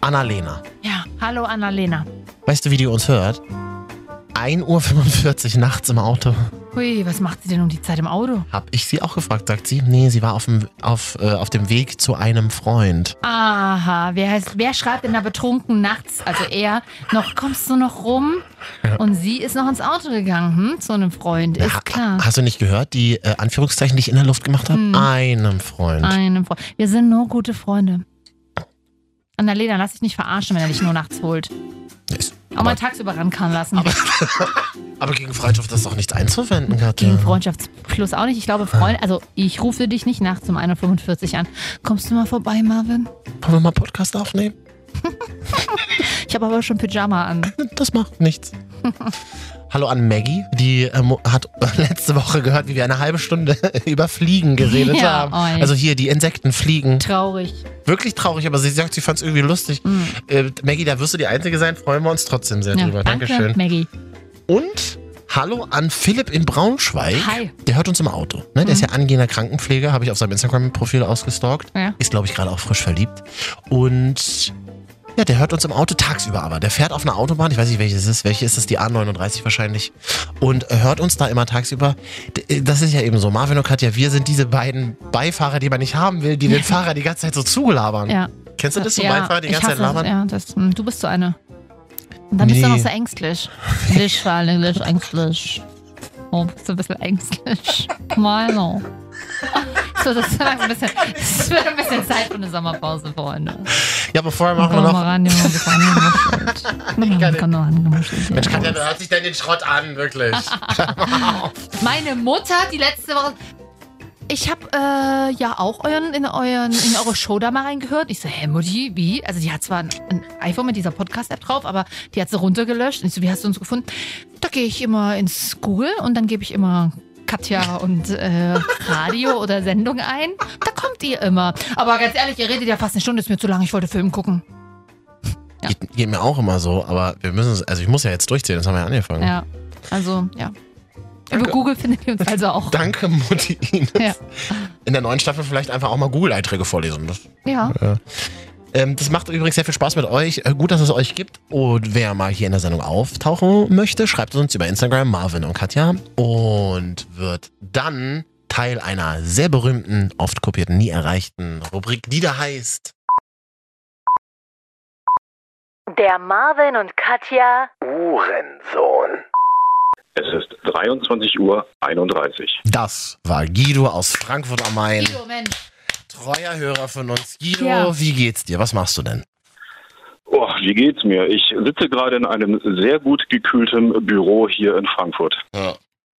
Annalena. Ja, hallo Annalena. Weißt du, wie die uns hört? 1.45 Uhr nachts im Auto. Hui, was macht sie denn um die Zeit im Auto? Hab ich sie auch gefragt, sagt sie. Nee, sie war auf dem, auf, äh, auf dem Weg zu einem Freund. Aha, wer, heißt, wer schreibt denn da betrunken nachts, also er, noch kommst du noch rum? Und sie ist noch ins Auto gegangen, hm? zu einem Freund, ist Ha- klar. Hast du nicht gehört, die äh, Anführungszeichen, die ich in der Luft gemacht habe? Hm. Einem Freund. Einem Freund. Wir sind nur gute Freunde. Annalena, lass dich nicht verarschen, wenn er dich nur nachts holt. Ist- Auch mal tagsüber rankommen lassen. Aber gegen Freundschaft ist doch nichts einzuwenden, Katja. Gegen Freundschaftsplus auch nicht. Ich glaube, Freund, also ich rufe dich nicht nachts um 1.45 Uhr an. Kommst du mal vorbei, Marvin? Wollen wir mal Podcast aufnehmen? Ich habe aber schon Pyjama an. Das macht nichts. Hallo an Maggie, die ähm, hat letzte Woche gehört, wie wir eine halbe Stunde über Fliegen geredet Ja, haben. oi. Also hier die Insekten fliegen. Traurig. Wirklich traurig, aber sie sagt, sie fand es irgendwie lustig. Mhm. Äh, Maggie, da wirst du die Einzige sein, freuen wir uns trotzdem sehr Ja, drüber. danke, Dankeschön. Maggie. Und hallo an Philipp in Braunschweig. Hi. Der hört uns im Auto. Ne? Der ist ja angehender Krankenpfleger, habe ich auf seinem Instagram-Profil ausgestalkt. Ja. Ist, glaube ich, gerade auch frisch verliebt. Und ja, der hört uns im Auto tagsüber aber. Der fährt auf einer Autobahn, ich weiß nicht, welche es ist. Welche ist es? Die A39 wahrscheinlich. Und hört uns da immer tagsüber. D- Das ist ja eben so. Marvin und Katja, wir sind diese beiden Beifahrer, die man nicht haben will, die den Fahrer die ganze Zeit so zulabern. Ja. Kennst du das, so ja, Beifahrer, die ganze Zeit labern? Ja, das, hm, du bist so eine. Und dann bist du Nee. noch so ängstlich. Nicht ängstlich, ängstlich. Oh, bist du ein bisschen ängstlich. Milo. So, das wird ein bisschen, das wird ein bisschen Zeit für eine Sommerpause, Freunde. Ja, aber vorher machen wir noch. Mensch. Katja, du hört sich denn den Schrott an, wirklich. Meine Mutter die letzte Woche. Ich habe äh, ja auch euren, in, euren, in eure Show da mal reingehört. Ich so, hä, Mutti, wie? Also die hat zwar ein, ein iPhone mit dieser Podcast-App drauf, aber die hat sie runtergelöscht. Und ich so, wie hast du uns gefunden? Da gehe ich immer ins Google und dann gebe ich immer Katja und äh, Radio oder Sendung ein. Da kommt ihr immer. Aber ganz ehrlich, ihr redet ja fast eine Stunde, ist mir zu lang. Ich wollte Film gucken. Ja. Geht, geht mir auch immer so, aber wir müssen es, also ich muss ja jetzt durchziehen, das haben wir ja angefangen. Ja, also, ja. Über Google findet ihr uns also auch. Danke, Mutti Ines. Ja. In der neuen Staffel vielleicht einfach auch mal Google-Einträge vorlesen. Das, Ja. Ähm, das macht übrigens sehr viel Spaß mit euch. Äh, Gut, dass es euch gibt. Und wer mal hier in der Sendung auftauchen möchte, schreibt uns über Instagram Marvin und Katja und wird dann Teil einer sehr berühmten, oft kopierten, nie erreichten Rubrik, die da heißt Der Marvin und Katja. Uhrensohn. Es ist 23 Uhr 31. Das war Guido aus Frankfurt am Main. Guido, Mensch. Treuer Hörer von uns. Guido, Ja. wie geht's dir? Was machst du denn? Oh, wie geht's mir? Ich sitze gerade in einem sehr gut gekühlten Büro hier in Frankfurt.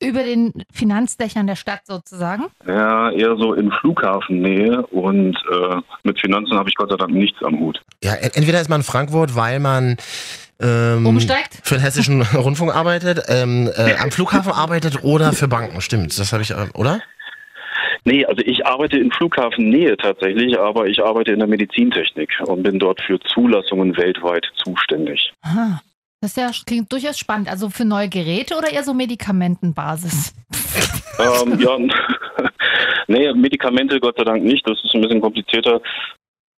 Über den Finanzdächern der Stadt sozusagen. Ja, eher so in Flughafennähe und äh, mit Finanzen habe ich Gott sei Dank nichts am Hut. Ja, en- entweder ist man in Frankfurt, weil man ähm, Umsteigt? für den hessischen Rundfunk arbeitet, ähm, äh, am Flughafen arbeitet oder für Banken. Stimmt, das habe ich, äh, oder? Nee, also ich arbeite in Flughafennähe tatsächlich, aber ich arbeite in der Medizintechnik und bin dort für Zulassungen weltweit zuständig. Aha. Das ja, klingt durchaus spannend. Also für neue Geräte oder eher so Medikamentenbasis? ähm, ja, nee, Medikamente Gott sei Dank nicht. Das ist ein bisschen komplizierter.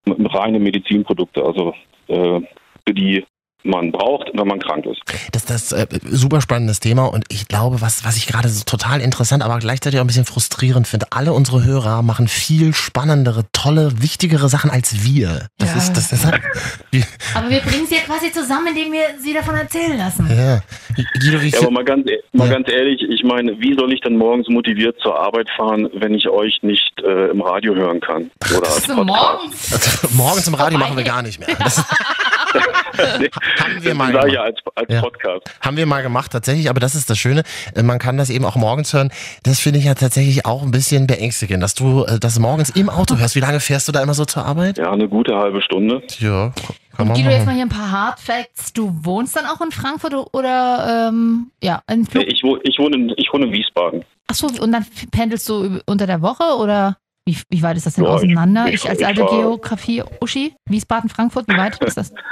Reine Medizinprodukte, also äh, für die man braucht, wenn man krank ist. Das ist das äh, super spannendes Thema und ich glaube, was, was ich gerade so total interessant, aber gleichzeitig auch ein bisschen frustrierend finde, alle unsere Hörer machen viel spannendere, tolle, wichtigere Sachen als wir. Das Ja. ist, das ist halt, Aber wir bringen sie ja quasi zusammen, indem wir sie davon erzählen lassen. ja. Guido, wie Ja, aber mal ganz, e- mal Ja. ganz ehrlich, ich meine, wie soll ich denn morgens motiviert zur Arbeit fahren, wenn ich euch nicht äh, im Radio hören kann? Oder als Podcast? morgens. also, morgens im Radio machen wir gar nicht mehr. Das Nee, haben wir mal sag ich gemacht. ja als, als Ja. Podcast. Haben wir mal gemacht, tatsächlich, aber das ist das Schöne. äh, Man kann das eben auch morgens hören. Das finde ich ja tatsächlich auch ein bisschen beängstigend, dass du äh, das morgens im Auto hörst. Wie lange fährst du da immer so zur Arbeit? Ja, eine gute halbe Stunde. Ja, kann Guido, jetzt mal hier ein paar Hard Facts. Du wohnst dann auch in Frankfurt oder ähm, ja, in Flug. Ich, wo- ich, wohne in, ich wohne in Wiesbaden. Achso, und dann pendelst du unter der Woche oder wie, wie weit ist das denn Ja, auseinander? Ich, ich- als alte Geografie-Uschi, Wiesbaden, Frankfurt, wie weit ist das?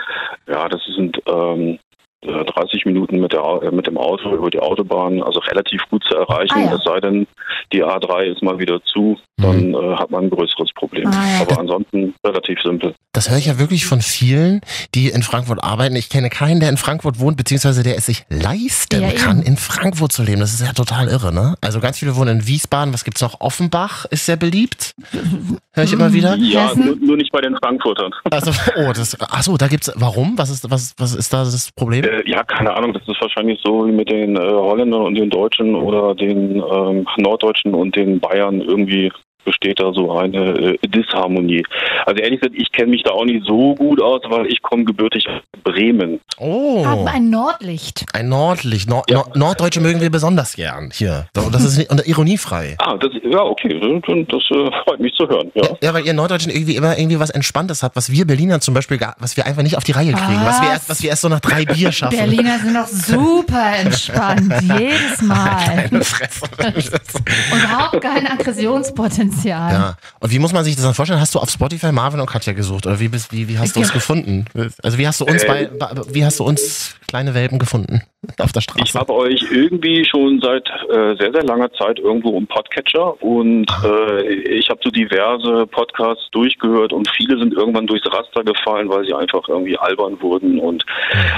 Ja, das sind ähm, äh, 30 Minuten mit, der, äh, mit dem Auto über die Autobahn, also relativ gut zu erreichen. Ah, ja. Es sei denn, die A3 ist mal wieder zu, dann äh, hat man ein größeres Problem. Ah, ja. Aber ansonsten relativ simpel. Das höre ich ja wirklich von vielen, die in Frankfurt arbeiten. Ich kenne keinen, der in Frankfurt wohnt, beziehungsweise der es sich leisten Ja, eben. kann, in Frankfurt zu leben. Das ist ja total irre, ne? Also ganz viele wohnen in Wiesbaden. Was gibt's noch? Offenbach ist sehr beliebt. Höre ich immer wieder. Ja, nur, nur nicht bei den Frankfurtern. Also, oh, das, ach so, da gibt's, warum? Was ist, was, was ist da das Problem? Äh, ja, keine Ahnung, das ist wahrscheinlich so wie mit den äh, Holländern und den Deutschen oder den ähm, Norddeutschen und den Bayern irgendwie besteht da so eine äh, Disharmonie. Also ehrlich gesagt, ich kenne mich da auch nicht so gut aus, weil ich komme gebürtig aus Bremen. Oh. Haben ein Nordlicht. Ein Nordlicht. Nord Ja. Nord Norddeutsche mögen wir besonders gern. Hier. Und das ist nicht, und ironiefrei. Ah, das, ja, okay, das, das äh, freut mich zu hören. Ja. Ja, weil ihr Norddeutschen irgendwie immer irgendwie was Entspanntes habt, was wir Berliner zum Beispiel, gar, was wir einfach nicht auf die Reihe kriegen, was wir Was? erst, was wir erst so nach drei Bier schaffen. Berliner sind doch super entspannt. Jedes Mal. Keine Fresse. Und überhaupt kein Aggressionspotenzial. Ja. Und wie muss man sich das dann vorstellen? Hast du auf Spotify Marvin und Katja gesucht oder wie bist, wie, wie hast du uns gefunden? Also wie hast du uns Äh, bei wie hast du uns kleine Welpen gefunden auf der Ich Straße? habe euch irgendwie schon seit äh, sehr, sehr langer Zeit irgendwo im Podcatcher und äh, ich habe so diverse Podcasts durchgehört und viele sind irgendwann durchs Raster gefallen, weil sie einfach irgendwie albern wurden und,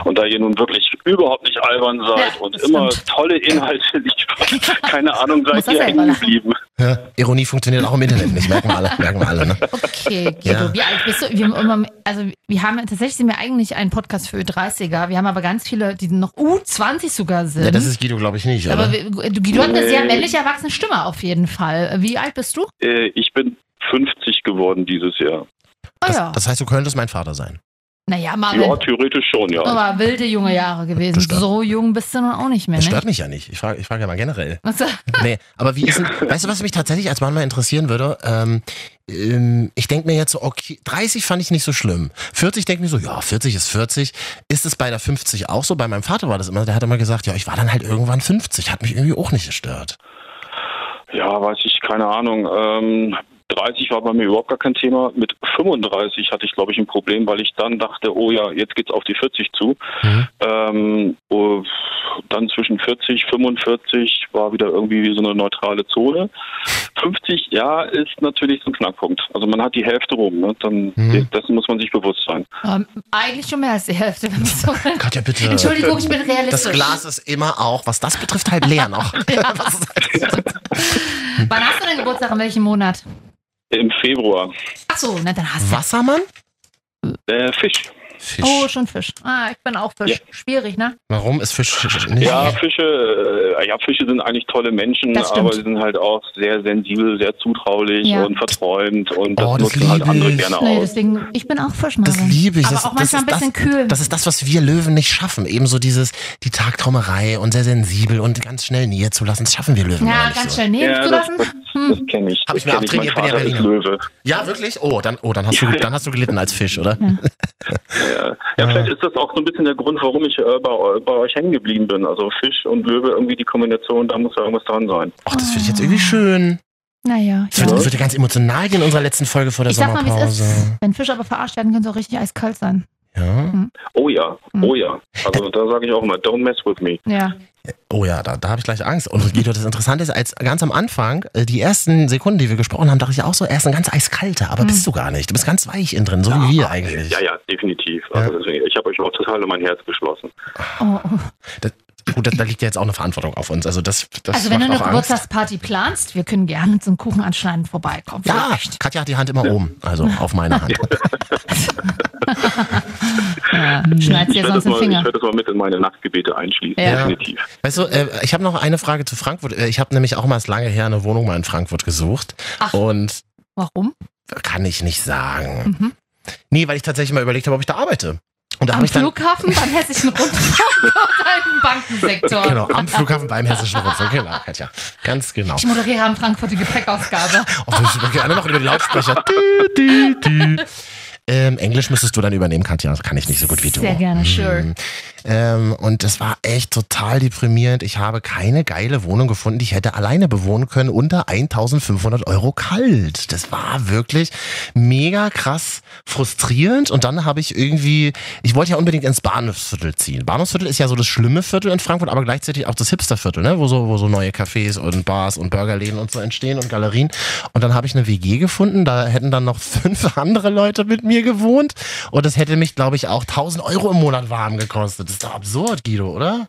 und da ihr nun wirklich überhaupt nicht albern seid Ja, und immer stimmt. tolle Inhalte liefert, keine Ahnung, seid das ihr hängen geblieben. Ja, Ironie funktioniert auch im Internet nicht, merken wir alle, merken wir alle, ne? Okay, Guido, Ja. wie alt bist du? Wir, haben immer, also wir haben tatsächlich sind wir eigentlich ein Podcast für 30er. Wir haben aber ganz viele, die noch U20 sogar sind. Ja, das ist Guido, glaube ich, nicht, oder? aber du, Guido hat eine sehr männlich erwachsene Stimme auf jeden Fall. Wie alt bist du? Äh, ich bin 50 geworden dieses Jahr. Oh das, ja. das heißt, du könntest mein Vater sein. naja, Ja, Marvin. theoretisch schon, ja. Aber wilde junge Jahre gewesen. So jung bist du nun auch nicht mehr, Das ne? stört mich ja nicht. Ich frage ich frage ja mal generell. Also, Nee, aber wie ist denn, weißt du, was mich tatsächlich als Mann mal interessieren würde? Ähm, ähm, ich denke mir jetzt so, okay, 30 fand ich nicht so schlimm. 40 denke mir so, ja, 40 ist 40. Ist es bei der 50 auch so? Bei meinem Vater war das immer, der hat immer gesagt, ja, ich war dann halt irgendwann 50. Hat mich irgendwie auch nicht gestört. Ja, weiß ich, keine Ahnung. Ähm, 30 war bei mir überhaupt gar kein Thema. Mit 35 hatte ich, glaube ich, ein Problem, weil ich dann dachte, oh ja, jetzt geht's auf die 40 zu. Mhm. Ähm, oh, dann zwischen 40, 45 war wieder irgendwie so eine neutrale Zone. 50, ja, ist natürlich so ein Knackpunkt. Also man hat die Hälfte rum, ne? Dann Mhm. dessen muss man sich bewusst sein. ähm, eigentlich schon mehr als die Hälfte. Wenn ich so Katja, bitte. Entschuldigung, ich bin realistisch. Das Glas ist immer auch, was das betrifft, halb leer noch. Ja. Wann hast du denn Geburtstag? In welchem Monat? Im Februar. Ach so, na dann hast du. Wassermann? Äh, Fisch. Fisch. Oh, schon Fisch. Ah, ich bin auch Fisch. Ja. Schwierig, ne? Warum ist Fisch nicht? Ja, Fische, äh, ja, Fische sind eigentlich tolle Menschen, Das aber sie sind halt auch sehr sensibel, sehr zutraulich Ja. und verträumt und das, Oh, das nutzen halt andere ich. gerne Nee, aus. deswegen, ich bin auch Fisch, Das liebe ich. Aber das, auch manchmal ein das bisschen ist das, kühl. Das ist das, was wir Löwen nicht schaffen. Ebenso dieses, die Tagtraumerei und sehr sensibel und ganz schnell Nähe zu lassen. Das schaffen wir Löwen ja, nicht ganz so. schnell nehmen Ja, zu das, lassen. Das, Hm. das kenne ich. Hab ich mir abtrainiert, Mein bin ja Vater ist Berliner. Löwe. Ja, wirklich? Oh, dann, oh, dann hast du, dann hast du gelitten als Fisch, oder? Ja. ja, vielleicht ist das auch so ein bisschen der Grund, warum ich äh, bei, bei euch hängen geblieben bin. Also Fisch und Löwe, irgendwie die Kombination, da muss ja irgendwas dran sein. Ach, das finde ich jetzt irgendwie schön. Naja. Es wird, es wird ja ganz emotional in unserer letzten Folge vor der Ich sag mal, wie es Sommerpause. ist. Wenn Fische aber verarscht werden, können sie auch richtig eiskalt sein. Ja. Oh ja, Hm. oh ja. Also da sage ich auch immer, don't mess with me. Ja. Oh ja, da, da habe ich gleich Angst. Und Guido, das Interessante ist, als ganz am Anfang, äh, die ersten Sekunden, die wir gesprochen haben, dachte ich auch so, er ist ein ganz eiskalter, aber bist du gar nicht. Du bist ganz weich innen drin, so wie wir eigentlich. Ja, ja, definitiv. Also deswegen, ich habe euch auch total in mein Herz geschlossen. Oh, oh. Das, gut, da, da liegt ja jetzt auch eine Verantwortung auf uns. Also das, das Also wenn du eine. Geburtstagsparty planst, wir können gerne zum Kuchen anschneiden vorbeikommen. Ja, Katja hat die Hand immer oben, also auf meine Hand. Ja, schneid's Ich dir werde sonst das, den mal- ich Finger. werd das mal mit in meine Nachtgebete einschließen, Ja. definitiv. Weißt du, äh, ich habe noch eine Frage zu Frankfurt. Äh, Ich habe nämlich auch mal lange her eine Wohnung mal in Frankfurt gesucht. Ach. Und Warum? kann ich nicht sagen. Mhm. Nee, weil ich tatsächlich mal überlegt habe, ob ich da arbeite. Und da Am ich dann. Flughafen, beim Hessischen Rundfunk oder im Bankensektor. Genau, am Flughafen beim Hessischen Rundfunk. Genau, Katja. Ganz genau. Ich moderiere am Frankfurt die Gepäckausgabe. Oh, das ist gerne noch über die Lautsprecher. Ähm, Englisch müsstest du dann übernehmen, Katja. Das kann ich nicht so gut wie du. Sehr gerne, sure. Mhm. Ähm, und das war echt total deprimierend. Ich habe keine geile Wohnung gefunden, die ich hätte alleine bewohnen können unter 1500 Euro kalt. Das war wirklich mega krass frustrierend. Und dann habe ich irgendwie, ich wollte ja unbedingt ins Bahnhofsviertel ziehen. Bahnhofsviertel ist ja so das schlimme Viertel in Frankfurt, aber gleichzeitig auch das Hipsterviertel, ne? wo, so, wo so neue Cafés und Bars und Burgerläden und so entstehen und Galerien. Und dann habe ich eine WG gefunden. Da hätten dann noch fünf andere Leute mit mir gewohnt. Und das hätte mich, glaube ich, auch 1000 Euro im Monat warm gekostet. Das ist doch absurd, Guido, oder?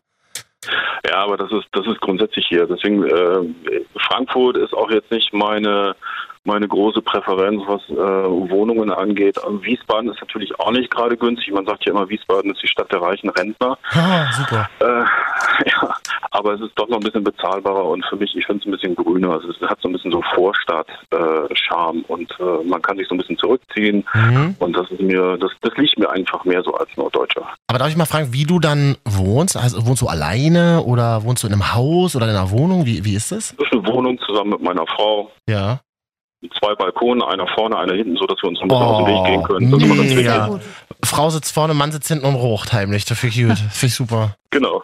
Ja, aber das ist das ist grundsätzlich hier. Deswegen äh, Frankfurt ist auch jetzt nicht meine meine große Präferenz, was äh, Wohnungen angeht. Also Wiesbaden ist natürlich auch nicht gerade günstig. Man sagt ja immer, Wiesbaden ist die Stadt der reichen Rentner. Ah, super. Äh, ja, aber es ist doch noch ein bisschen bezahlbarer und für mich, ich finde es ein bisschen grüner. Also es hat so ein bisschen so Vorstadt-Charme und äh, man kann sich so ein bisschen zurückziehen. Mhm. Und das ist mir, das, das liegt mir einfach mehr so als Norddeutscher. Aber darf ich mal fragen, wie du dann wohnst? Also, wohnst du alleine oder wohnst du in einem Haus oder in einer Wohnung? Wie, wie ist das? Das ist eine Wohnung zusammen mit meiner Frau. Ja. Zwei Balkone, einer vorne, einer hinten, so dass wir uns ein bisschen aus dem Weg gehen Oh, können. Das war ganz wichtig. mega. Frau sitzt vorne, Mann sitzt hinten und rocht heimlich. Das finde ich gut. Finde ich super. Genau.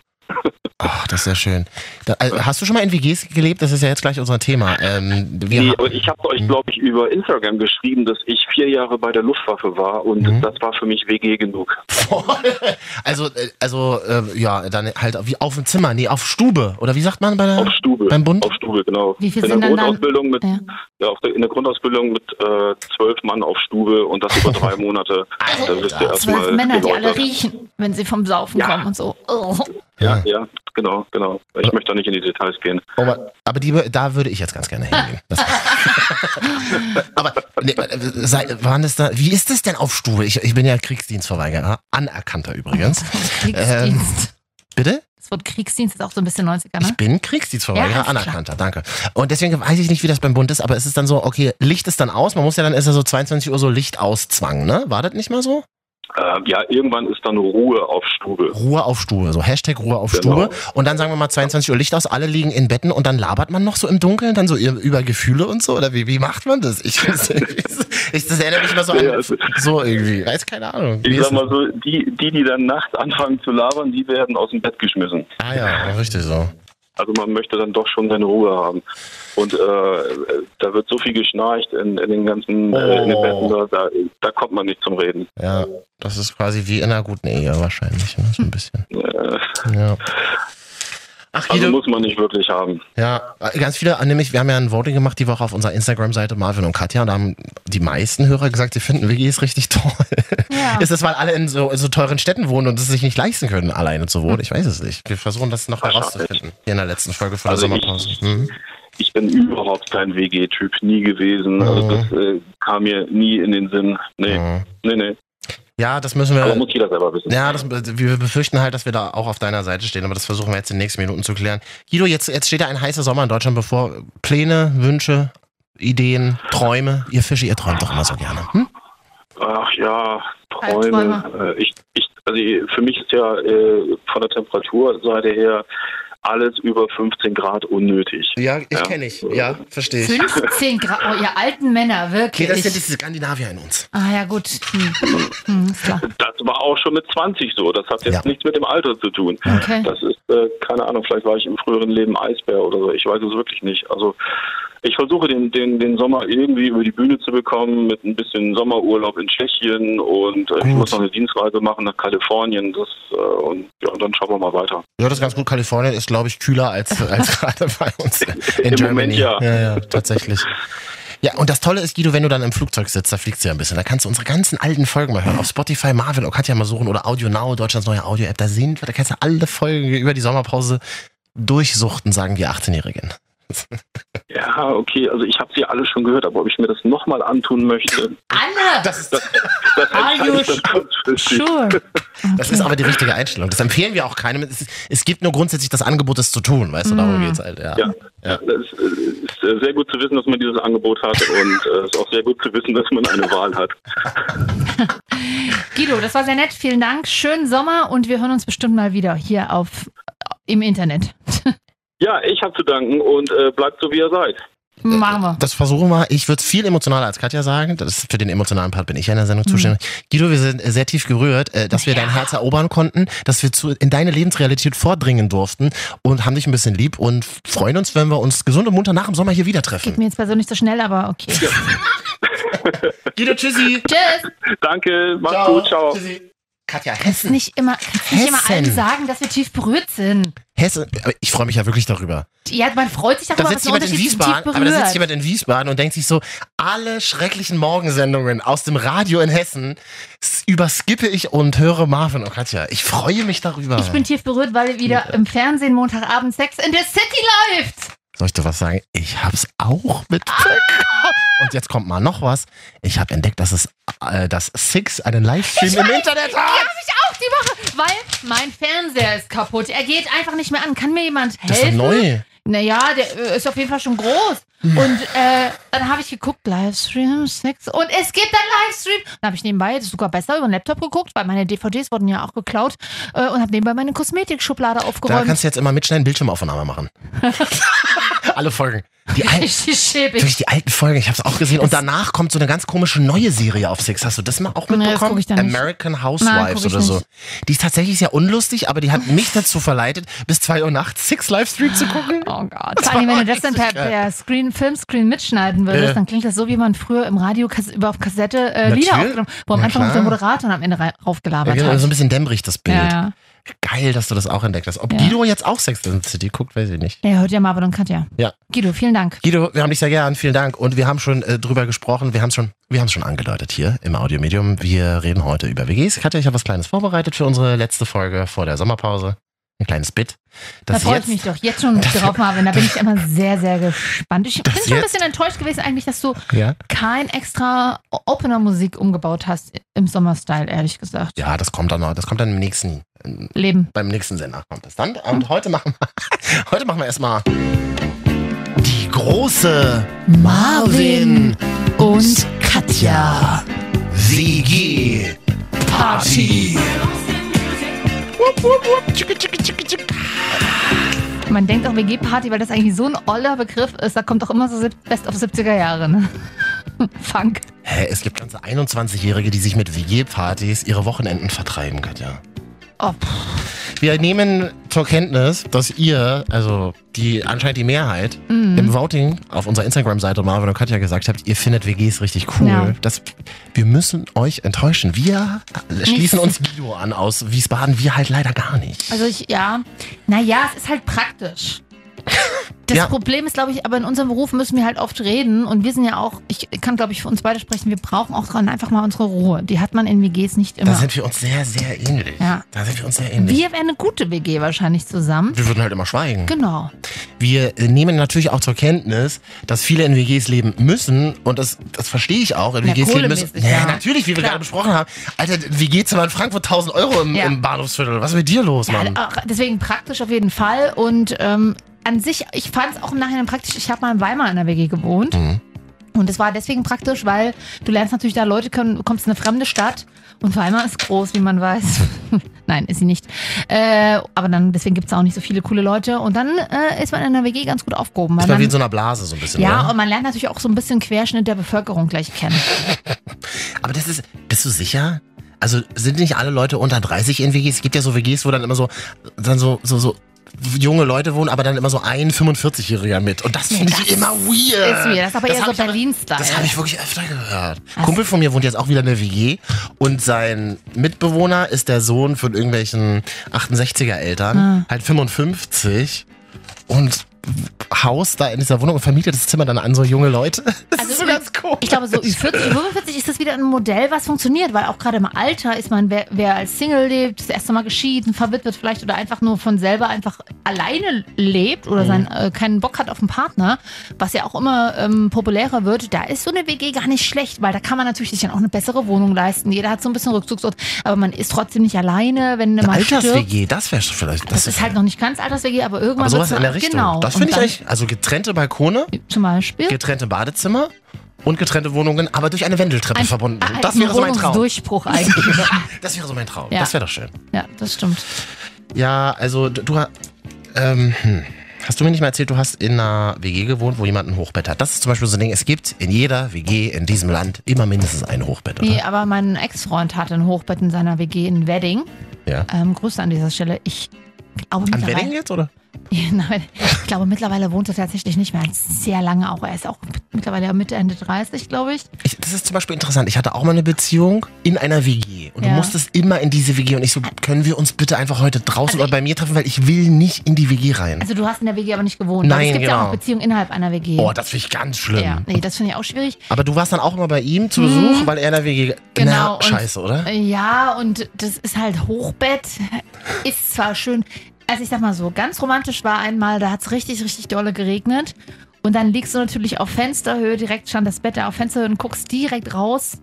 Ach, das ist ja schön. Da, also, hast du schon mal in WGs gelebt? Das ist ja jetzt gleich unser Thema. Ähm, wir Nee, aber ich habe euch, glaube ich, über Instagram geschrieben, dass ich vier Jahre bei der Luftwaffe war und Mhm. das war für mich WG genug. also, äh, also äh, ja, dann halt wie auf dem Zimmer, nee, auf Stube. Oder wie sagt man bei der? Auf Stube. Beim Bund? Auf Stube, genau. Wie viel in sind der Grundausbildung mit, Ja. ja, in der Grundausbildung mit äh, zwölf Mann auf Stube und das über drei Monate. da wisst ihr Zwölf. Männer, die alle riechen, wenn sie vom Saufen Ja. kommen und so. Oh. Ja, ja, genau, genau. Ich möchte da nicht in die Details gehen. Aber, aber die, da würde ich jetzt ganz gerne hingehen. Aber nee, sei, waren das da, wie ist das denn auf Stube? Ich, ich bin ja Kriegsdienstverweigerer, anerkannter übrigens. Kriegsdienst. Bitte? Das Wort Kriegsdienst ist auch so ein bisschen 90er, ne? Ich bin Kriegsdienstverweigerer, Ja, anerkannter, danke. Und deswegen weiß ich nicht, wie das beim Bund ist, aber es ist dann so, okay, Licht ist dann aus, man muss ja dann, ist ja so 22 Uhr so Licht auszwang, ne? War das nicht mal so? Äh, ja, irgendwann ist dann Ruhe auf Stube. Ruhe auf Stube, so Hashtag Ruhe auf Genau. Stube. Und dann sagen wir mal 22 Uhr Licht aus, alle liegen in Betten und dann labert man noch so im Dunkeln, dann so über Gefühle und so? Oder wie, wie macht man das? Ich, ich das erinnert mich immer so Ja, an, also- so irgendwie, weiß keine Ahnung. Ich sag mal so, die, die, die dann nachts anfangen zu labern, die werden aus dem Bett geschmissen. Ah ja, richtig so. Also man möchte dann doch schon seine Ruhe haben. Und äh, da wird so viel geschnarcht in, in den ganzen äh, in den Oh. Betten, da, da, da kommt man nicht zum Reden. Ja, das ist quasi wie in einer guten Ehe wahrscheinlich, ne? so ein bisschen. Äh, Ja. Ach, also muss man nicht wirklich haben. Ja, ganz viele, nämlich, wir haben ja ein Voting gemacht die Woche auf unserer Instagram-Seite, Marvin und Katja, und da haben die meisten Hörer gesagt, sie finden WGs richtig toll. Ja. Ist das, weil alle in so, in so teuren Städten wohnen und es sich nicht leisten können, alleine zu wohnen? Ich weiß es nicht. Wir versuchen das noch herauszufinden. Hier in der letzten Folge von der Also ich- Sommerpause. Mhm. Ich bin überhaupt kein WG-Typ, nie gewesen. Also Mhm. das äh, kam mir nie in den Sinn. Nee, Mhm. nee, nee. Ja, das müssen Aber wir. muss jeder selber wissen. Ja, das, wir befürchten halt, dass wir da auch auf deiner Seite stehen, aber das versuchen wir jetzt in den nächsten Minuten zu klären. Guido, jetzt, jetzt steht ja ein heißer Sommer in Deutschland bevor. Pläne, Wünsche, Ideen, Träume. Ihr Fische, ihr träumt doch immer so gerne. Hm? Ach ja. Träume. Äh, ich, ich, also für mich ist ja äh, von der Temperaturseite her alles über 15 Grad unnötig. Ja, ich Ja. kenne ich. Ja, verstehe ich. 15 Grad. Oh, ihr alten Männer, Okay, wirklich. das ist ja diese Skandinavier in uns. ah ja, gut. Hm. Hm. Das war auch schon mit 20 so. Das hat jetzt Ja. nichts mit dem Alter zu tun. Okay. Das ist, äh, keine Ahnung, vielleicht war ich im früheren Leben Eisbär oder so. Ich weiß es wirklich nicht. Also ich versuche den, den, den Sommer irgendwie über die Bühne zu bekommen mit ein bisschen Sommerurlaub in Tschechien und äh, ich muss noch eine Dienstreise machen nach Kalifornien. Das, äh, und ja, dann schauen wir mal weiter. Ja, das ist ganz gut. Kalifornien ist, glaube ich, kühler als, als gerade bei uns in Im Germany. Moment ja. ja, ja, tatsächlich. Ja, und das Tolle ist, Guido, wenn du dann im Flugzeug sitzt, da fliegst du ja ein bisschen. Da kannst du unsere ganzen alten Folgen mal hören. Auf Spotify, Marvin, Katja mal suchen oder Audio Now, Deutschlands neue Audio-App. Da sind wir, da kannst du alle Folgen über die Sommerpause durchsuchten, sagen die 18-Jährigen. Ja, okay, also ich habe sie alle schon gehört, aber ob ich mir das nochmal antun möchte, Alle! Das, das, das dann kurzfristig. Sure. das ist aber die richtige Einstellung. Das empfehlen wir auch keinem. Es, es gibt nur grundsätzlich das Angebot, es zu tun. Weißt du, darum geht's halt. Ja. Ja, Ja. das ist, äh, ist äh, sehr gut zu wissen, dass man dieses Angebot hat und äh, es ist auch sehr gut zu wissen, dass man eine Wahl hat. Guido, das war sehr nett. Vielen Dank. Schönen Sommer und wir hören uns bestimmt mal wieder hier auf im Internet. Ja, ich habe zu danken und äh, bleibt so, wie ihr seid. Machen wir. Das versuchen wir. Ich würde viel emotionaler als Katja sagen. Das ist für den emotionalen Part bin ich ja in der Sendung zuständig. Guido, wir sind sehr tief gerührt, äh, dass wir dein Herz erobern konnten, dass wir zu, in deine Lebensrealität vordringen durften und haben dich ein bisschen lieb und freuen uns, wenn wir uns gesund und munter nach dem Sommer hier wieder Geht treffen. mir jetzt persönlich so schnell, aber okay. Guido, tschüssi. Tschüss. Danke, macht's gut, ciao. Tschüssi. Katja, Kannst Hessen. nicht immer, kannst nicht immer allen sagen, dass wir tief berührt sind. Hessen. Aber Ich freue mich ja wirklich darüber. Ja, man freut sich Da darüber, sitzt was ein jemand in Wiesbaden, aber da sitzt jemand in Wiesbaden und denkt sich so, alle schrecklichen Morgensendungen aus dem Radio in Hessen überskippe ich und höre Marvin und Katja. Ich freue mich darüber. Ich bin tief berührt, weil wieder im Fernsehen Montagabend Sex in the City läuft. Soll ich dir was sagen? Ich hab's auch mitbekommen. Und jetzt kommt mal noch was. Ich habe entdeckt, dass es äh, dass Six einen Livestream im Internet Die hat. habe ich auch die Woche, weil mein Fernseher ist kaputt. Er geht einfach nicht mehr an. Kann mir jemand Das ist helfen? neu. Naja, der äh, ist auf jeden Fall schon groß. Und äh, dann habe ich geguckt, Livestream, Sex. Und es gibt einen Livestream. Dann habe ich nebenbei, das ist sogar besser, über den Laptop geguckt, weil meine DVDs wurden ja auch geklaut. Äh, und habe nebenbei meine Kosmetikschublade Da aufgeräumt. kannst du jetzt immer mitschneiden, Bildschirmaufnahme machen. Alle Folgen. Die alten, durch die alten Folgen, ich habe es auch gesehen. Und danach kommt so eine ganz komische neue Serie auf Six. Hast du das mal auch Nee, das mitbekommen? da nicht. American Nein, Housewives ich oder so. nicht. Die ist tatsächlich sehr unlustig, aber die hat mich dazu verleitet, bis zwei Uhr nachts Six Livestream zu gucken. Oh Gott. Vor allem, wenn du das dann per, per Screen, Filmscreen mitschneiden würdest, Ja. dann klingt das so, wie man früher im Radio über auf Kassette äh, Lieder aufgenommen wo am Na Anfang der Moderator und am Ende rei- Ja, raufgelabert genau, hat. so ein bisschen dämmerig das Bild. ja, ja. Geil, dass du das auch entdeckt hast. Ob Ja. Guido jetzt auch Sex in the City guckt, weiß ich nicht. Er hört ja Marvin und Katja. Ja. Guido, vielen Dank. Guido, wir haben dich sehr gern, vielen Dank. Und wir haben schon äh, drüber gesprochen, wir haben es schon, wir haben es schon angedeutet hier im Audiomedium. Wir reden heute über WGs. Katja, ich habe was Kleines vorbereitet für unsere letzte Folge vor der Sommerpause. Ein kleines Bit. Da Das freue ich mich doch jetzt schon drauf, Marvin. Da bin ich immer sehr, sehr gespannt. Ich bin schon ein bisschen enttäuscht gewesen eigentlich, dass du Ja? kein extra Opener-Musik umgebaut hast im Sommerstyle, ehrlich gesagt. ja, das kommt dann noch, das kommt dann im nächsten, äh, Leben. beim nächsten Sender kommt das dann. Und heute machen wir, heute machen wir erstmal die große Marvin und Katja. WG Party. Man denkt auch WG-Party, weil das eigentlich so ein oller Begriff ist. Da kommt doch immer so Best of 70er Jahre, ne? Funk. Hä, es gibt ganze 21-Jährige, die sich mit WG-Partys ihre Wochenenden vertreiben, Katja. Oh, Wir nehmen zur Kenntnis, dass ihr, also die anscheinend die Mehrheit, Mhm. im Voting auf unserer Instagram-Seite Marvin und Katja gesagt habt, ihr findet WGs richtig cool. Ja. Das, wir müssen euch enttäuschen. Wir schließen uns Guido an aus Wiesbaden, wir halt leider gar nicht. Also ich, ja, naja, es ist halt praktisch. Das Ja. Problem ist, glaube ich, aber in unserem Beruf müssen wir halt oft reden und wir sind ja auch, ich kann glaube ich für uns beide sprechen, wir brauchen auch dran einfach mal unsere Ruhe. Die hat man in WGs nicht immer. Da sind wir uns sehr, sehr ähnlich. Ja. Da sind wir uns sehr ähnlich. wir wären eine gute WG wahrscheinlich zusammen. wir würden halt immer schweigen. Genau. Wir äh, nehmen natürlich auch zur Kenntnis, dass viele in WGs leben müssen und das, das verstehe ich auch. In Ja, WGs leben müssen. Ja, ja. natürlich, wie wir Klar. gerade besprochen haben. Alter, WG-Zimmer in Frankfurt 1000 Euro im, im Bahnhofsviertel. Was ist mit dir los, Mann? auch deswegen praktisch auf jeden Fall. Und ähm, an sich, ich fand es auch im Nachhinein praktisch. Ich habe mal in Weimar in der WG gewohnt. Mhm. Und es war deswegen praktisch, weil du lernst natürlich da Leute kennen, du kommst in eine fremde Stadt und Weimar ist groß, wie man weiß. Nein, ist sie nicht. Äh, aber dann, deswegen gibt es auch nicht so viele coole Leute. Und dann äh, ist man in der WG ganz gut aufgehoben. Weil war wie in man, so einer Blase so ein bisschen, ja, oder? und man lernt natürlich auch so ein bisschen Querschnitt der Bevölkerung gleich kennen. Aber das ist, bist du sicher? Also sind nicht alle Leute unter 30 in WGs? Es gibt ja so WGs, wo dann immer so, dann so, so, so junge Leute wohnen, aber dann immer so ein 45-Jähriger mit. Und das finde ich immer weird. Ist weird. Das ist aber eher hab so Berlin-Style. Das habe ich wirklich öfter gehört. Kumpel von mir wohnt jetzt auch wieder in der WG und sein Mitbewohner ist der Sohn von irgendwelchen 68er Eltern, Ah. halt 55 und Haus da in dieser Wohnung und vermietet das Zimmer dann an so junge Leute. Das Also ist so ganz komisch. Ich glaube, so Ü40, Ü45 ist das wieder ein Modell, was funktioniert, weil auch gerade im Alter ist man, wer, wer als Single lebt, das erste Mal geschieden, verwitwet vielleicht oder einfach nur von selber einfach alleine lebt oder sein, äh, keinen Bock hat auf einen Partner, was ja auch immer ähm, populärer wird, da ist so eine WG gar nicht schlecht, weil da kann man natürlich sich dann auch eine bessere Wohnung leisten. Jeder hat so ein bisschen Rückzugsort, aber man ist trotzdem nicht alleine, wenn Eine man. Alters-WG, das wäre vielleicht. Das ist halt noch nicht ganz Alters-WG, aber irgendwann aber sowas in der Richtung. Genau. Das finde ich echt. Also getrennte Balkone, Zum Beispiel. getrennte Badezimmer und getrennte Wohnungen, aber durch eine Wendeltreppe Ein- verbunden. ein- Das wäre so mein Traum. Wohnungsdurchbruch eigentlich. Das wäre so mein Traum. Ja. Das wäre doch schön. ja, das stimmt. Ja, also du, ähm, hm. hast du mir nicht mal erzählt, du hast in einer WG gewohnt, wo jemand ein Hochbett hat. Das ist zum Beispiel so ein Ding, es gibt in jeder WG in diesem Land immer mindestens ein Hochbett, oder? Nee, aber mein Ex-Freund hatte ein Hochbett in seiner WG in Wedding. Ja. Ähm, Grüße an dieser Stelle. Ich glaube An. Wedding jetzt, oder? Nein, ich glaube mittlerweile wohnt er tatsächlich nicht mehr. Sehr lange auch. Er ist auch mittlerweile Mitte, Ende 30, glaube ich. Ich, das ist zum Beispiel interessant. Ich hatte auch mal eine Beziehung in einer WG. Und Ja. du musstest immer in diese WG. Und ich so, können wir uns bitte einfach heute draußen oder bei mir treffen, weil ich will nicht in die WG rein. Also du hast in der WG aber nicht gewohnt. Nein, weil es gibt ja genau. auch Beziehungen innerhalb einer WG. Oh, das finde ich ganz schlimm. Ja, nee, das finde ich auch schwierig. Aber du warst dann auch immer bei ihm zu Besuch, weil er in der WG. Genau. Na, scheiße, oder? Ja, und das ist halt Hochbett. Ist zwar schön. Also ich sag mal so, ganz romantisch war einmal, da hat es richtig, richtig dolle geregnet. Und dann liegst du natürlich auf Fensterhöhe, direkt stand das Bett da auf Fensterhöhe und guckst direkt raus.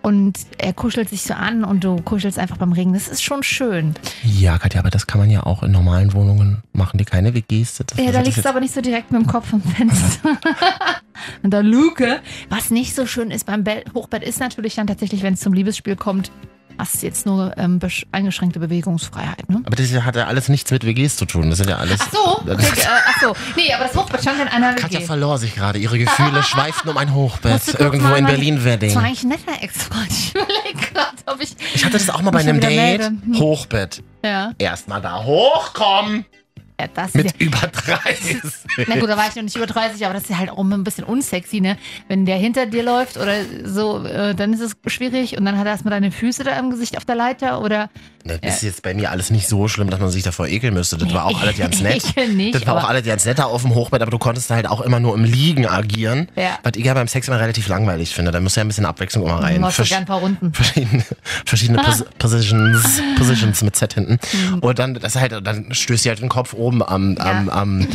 Und er kuschelt sich so an und du kuschelst einfach beim Regen. Das ist schon schön. Ja, Katja, aber das kann man ja auch in normalen Wohnungen machen, die keine WGs sind. Das- Ja, da liegst du aber nicht so direkt mit dem Kopf am Fenster. und der Luke. Was nicht so schön ist beim Be Hochbett, ist natürlich dann tatsächlich, wenn es zum Liebesspiel kommt, hast du jetzt nur ähm, eingeschränkte Bewegungsfreiheit. Ne? Aber das hat ja alles nichts mit WGs zu tun. Das sind ja alles. Ach so, okay, äh, ach so. Nee, aber das Hochbett stand in einer Katja WG. verlor sich gerade. Ihre Gefühle schweiften um ein Hochbett. Irgendwo mal in meine- Berlin Das war eigentlich ein netter Ex-Freund. Ich überlege gerade, ob ich. Ich hatte das auch mal bei einem Date. Hm. Hochbett. Ja. Erstmal da hochkommen. Ja das ist Mit ja, über 30. na gut, da war ich noch nicht über 30, aber das ist ja halt auch immer ein bisschen unsexy, ne? Wenn der hinter dir läuft oder so, äh, dann ist es schwierig und dann hat er erstmal deine Füße da im Gesicht auf der Leiter oder. Ne, Das ist jetzt bei mir alles nicht so schlimm, dass man sich davor ekeln müsste. Das war auch alles ganz nett. Nicht, das war auch alles ganz netter auf dem Hochbett, aber du konntest halt auch immer nur im Liegen agieren. Ja. Was ich ja beim Sex immer relativ langweilig finde. Da muss ja ein bisschen Abwechslung immer rein. Du machst Versch- gern ein paar Runden. verschiedene, verschiedene Pos Positions, Positions mit Z hinten. Mhm. Und dann, das halt, dann stößt sie halt den Kopf oben am, am, am,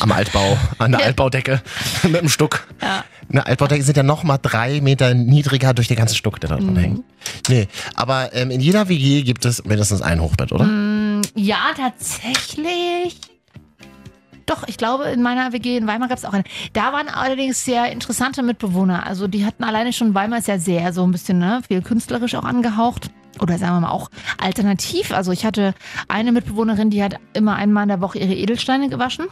am Altbau, an der Altbaudecke mit dem Stuck. Ja. Eine Altbaudecke sind ja noch mal drei Meter niedriger durch den ganzen Stuck, der da Mhm. dran hängt. Nee, aber ähm, in jeder WG gibt es mindestens ein Hochbett, oder? Mm, Ja, tatsächlich. Doch, ich glaube, in meiner WG in Weimar gab es auch eine. Da waren allerdings sehr interessante Mitbewohner. Also die hatten alleine schon, Weimar ist ja sehr so ein bisschen, ne, viel künstlerisch auch angehaucht. Oder sagen wir mal auch alternativ. Also ich hatte eine Mitbewohnerin, die hat immer einmal in der Woche ihre Edelsteine gewaschen.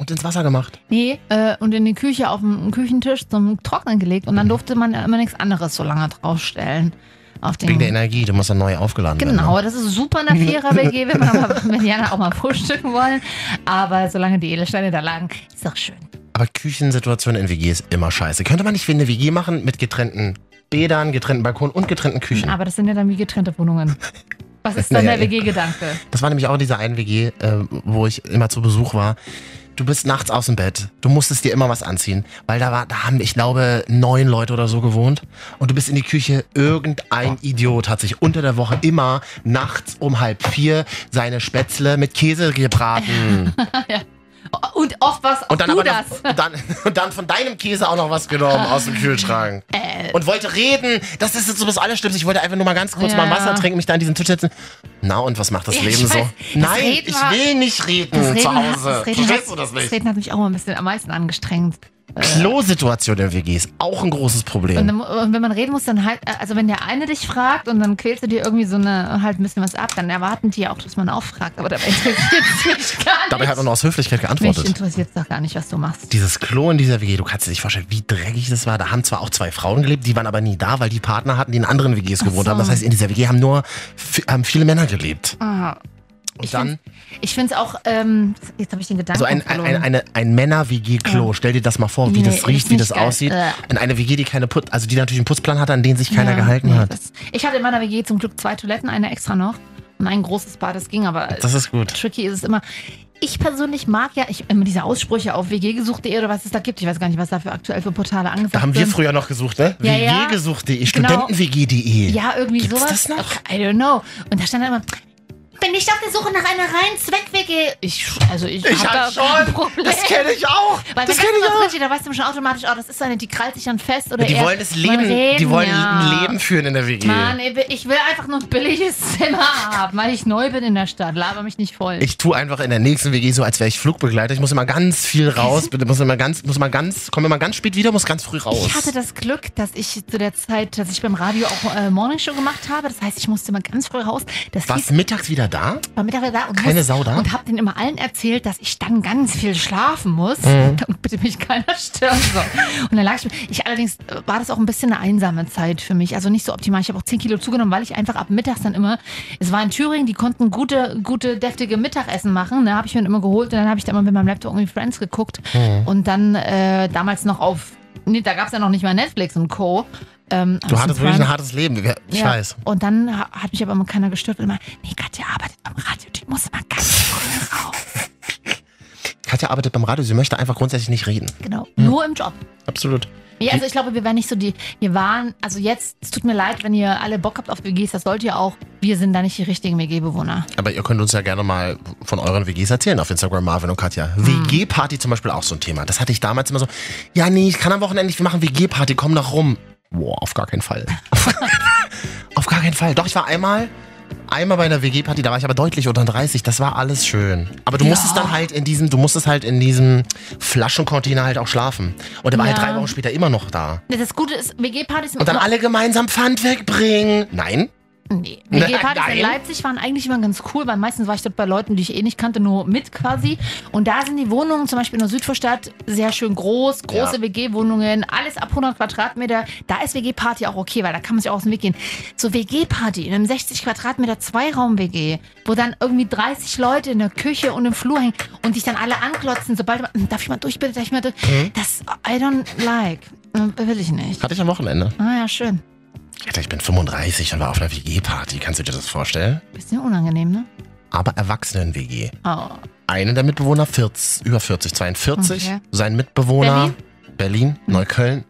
Und ins Wasser gemacht. Nee, äh, und in die Küche auf den Küchentisch zum Trocknen gelegt. Und dann durfte man ja immer nichts anderes so lange draufstellen. Auf den Wegen der Energie, die muss dann neu aufgeladen werden. Genau, das ist super in der Vierer-WG, wenn, man aber- wenn die anderen auch mal frühstücken wollen. Aber solange die Edelsteine da lagen, ist doch schön. Aber Küchensituation in WG ist immer scheiße. Könnte man nicht wie eine WG machen mit getrennten Bädern, getrennten Balkonen und getrennten Küchen? Aber das sind ja dann wie getrennte Wohnungen. Was ist dann Naja, der WG-Gedanke? Das war nämlich auch diese eine WG, äh, wo ich immer zu Besuch war. Du bist nachts aus dem Bett. Du musstest dir immer was anziehen, weil da war, da haben, ich glaube, neun Leute oder so gewohnt. Und du bist in die Küche. Irgendein Idiot hat sich unter der Woche immer nachts um halb vier seine Spätzle mit Käse gebraten. Und oft was auch Und dann du noch, das. und dann, und dann von deinem Käse auch noch was genommen aus dem Kühlschrank. Äh. Und wollte reden. Das ist jetzt so das Allerschlimmste. Ich wollte einfach nur mal ganz kurz Ja. mal Wasser trinken, mich da an diesen Tisch setzen. Na, und was macht das Ja, Leben so? weiß, das Nein, ich will nicht reden, Das Reden, zu hat, Hause. das, Reden Verstehst hat, du das das nicht? Reden hat mich auch mal ein bisschen am meisten angestrengt. Klosituation der WG ist auch ein großes Und, Problem. dann, und wenn man reden muss, dann halt, also wenn der eine dich fragt und dann quälst du dir irgendwie so eine, halt ein bisschen was ab, dann erwarten die auch, dass man auch fragt. Aber dabei interessiert es mich gar nicht. Dabei hat man nur aus Höflichkeit mich geantwortet. interessiert es doch gar nicht, was du machst. Dieses Klo in dieser WG, du kannst dir nicht vorstellen, wie dreckig das war. Da haben zwar auch zwei Frauen gelebt, die waren aber nie da, weil die Partner hatten, die in anderen WGs gewohnt so. haben. Das heißt, in dieser WG haben nur haben viele Männer gelebt. Ah, Und Ich dann, Ich finde es auch, ähm, jetzt habe ich den Gedanken also ein, verloren. ein, eine, ein Männer-WG-Klo. Ja. Stell dir das mal vor, wie Nee, das riecht, wie das geil. aussieht. Äh. In eine WG, die keine Put also die natürlich einen Putzplan hat, an den sich keiner Ja, gehalten nee, hat. Das, ich hatte in meiner WG zum Glück zwei Toiletten, eine extra noch und ein großes Bad, das ging, aber Das ist gut. tricky ist es immer. Ich persönlich mag ja ich, immer diese Aussprüche auf wggesucht.de oder was es da gibt. Ich weiß gar nicht, was da für aktuell für Portale angesagt Da haben wir sind. früher noch gesucht, ne? Ja, ja. WG-gesucht.de, Genau. Studenten-WG.de. Ja, irgendwie Gibt's sowas. das noch? I don't know. Und da stand dann immer, bin nicht auf der Suche nach einer reinen Zweck-WG. Ich, also ich, Ich hab hab da schon. kein Problem. Das kenne ich auch. Weil Das wenn kenn ich was auch. drinsteht, da weißt du schon automatisch, oh, das ist eine, die krallt sich dann fest oder Die eher wollen das Leben, reden, die wollen ja. ein Leben führen in der WG. Mann, ich will- ich will einfach nur ein billiges Zimmer haben, weil ich neu bin in der Stadt. Laber mich nicht voll. Ich tue einfach in der nächsten WG so, als wäre ich Flugbegleiter. Ich muss immer ganz viel raus, bitte muss immer ganz, muss immer ganz, komme immer ganz spät wieder, muss ganz früh raus. Ich hatte das Glück, dass ich zu der Zeit, dass ich beim Radio auch äh, Morningshow gemacht habe. Das heißt, ich musste immer ganz früh raus. Das hieß, mittags wieder da? war Mittag da und Keine muss- Sau da? Und habe denen immer allen erzählt, dass ich dann ganz viel schlafen muss, Mhm. damit bitte mich keiner stören soll. Und dann lag ich, ich allerdings war das auch ein bisschen eine einsame Zeit für mich, also nicht so optimal. Ich habe auch 10 Kilo zugenommen, weil ich einfach ab mittags dann immer, es war in Thüringen, die konnten gute, gute deftige Mittagessen machen. Da habe ich mir dann immer geholt und dann habe ich da immer mit meinem Laptop irgendwie Friends geguckt Mhm. und dann äh, damals noch auf, nee, da gab es ja noch nicht mal Netflix und Co. Ähm, Du hattest wirklich ein hartes Leben, ich Ja. weiß. Und dann ha- hat mich aber immer keiner gestört und immer, nee, Katja arbeitet beim Radio, die muss immer ganz früh raus. Katja arbeitet beim Radio, sie möchte einfach grundsätzlich nicht reden. Genau, nur im Job. Absolut. Ja, also ich glaube, wir wären nicht so die, wir waren, also jetzt, es tut mir leid, wenn ihr alle Bock habt auf WGs, das sollt ihr auch, wir sind da nicht die richtigen WG-Bewohner. Aber ihr könnt uns ja gerne mal von euren WGs erzählen auf Instagram, Marvin und Katja. Hm. WG-Party zum Beispiel auch so ein Thema. Das hatte ich damals immer so, ja nee, ich kann am Wochenende nicht, wir machen WG-Party, komm doch rum. Boah, auf gar keinen Fall. auf gar keinen Fall. Doch, ich war einmal, einmal bei einer WG-Party, da war ich aber deutlich unter 30, das war alles schön. Aber du Ja. musstest dann halt in diesem, du musstest halt in diesem Flaschencontainer halt auch schlafen. Und der war halt Ja. drei Wochen später immer noch da. Das Gute ist, WG-Partys sind Und dann alle gemeinsam Pfand wegbringen. Nein? Nee. WG-Partys Nein. in Leipzig waren eigentlich immer ganz cool, weil meistens war ich dort bei Leuten, die ich eh nicht kannte, nur mit quasi. Und da sind die Wohnungen, zum Beispiel in der Südvorstadt, sehr schön groß, große Ja. WG-Wohnungen, alles ab 100 Quadratmeter. Da ist WG-Party auch okay, weil da kann man sich auch aus dem Weg gehen. So WG-Party in einem 60 Quadratmeter Zweiraum-WG, wo dann irgendwie 30 Leute in der Küche und im Flur hängen und dich dann alle anklotzen, sobald man, "Hm, darf ich mal durch, bitte, darf ich mal durch. Mhm. Das, I don't like. Äh, Will ich nicht. Hatte ich am Wochenende. Ah ja, schön. Alter, ich bin 35 und war auf einer WG-Party. Kannst du dir das vorstellen? Bisschen unangenehm, ne? Aber Erwachsenen-WG. Oh. Einen der Mitbewohner 40, über 40, 42. Okay. Sein Mitbewohner Berlin? Berlin, Neukölln.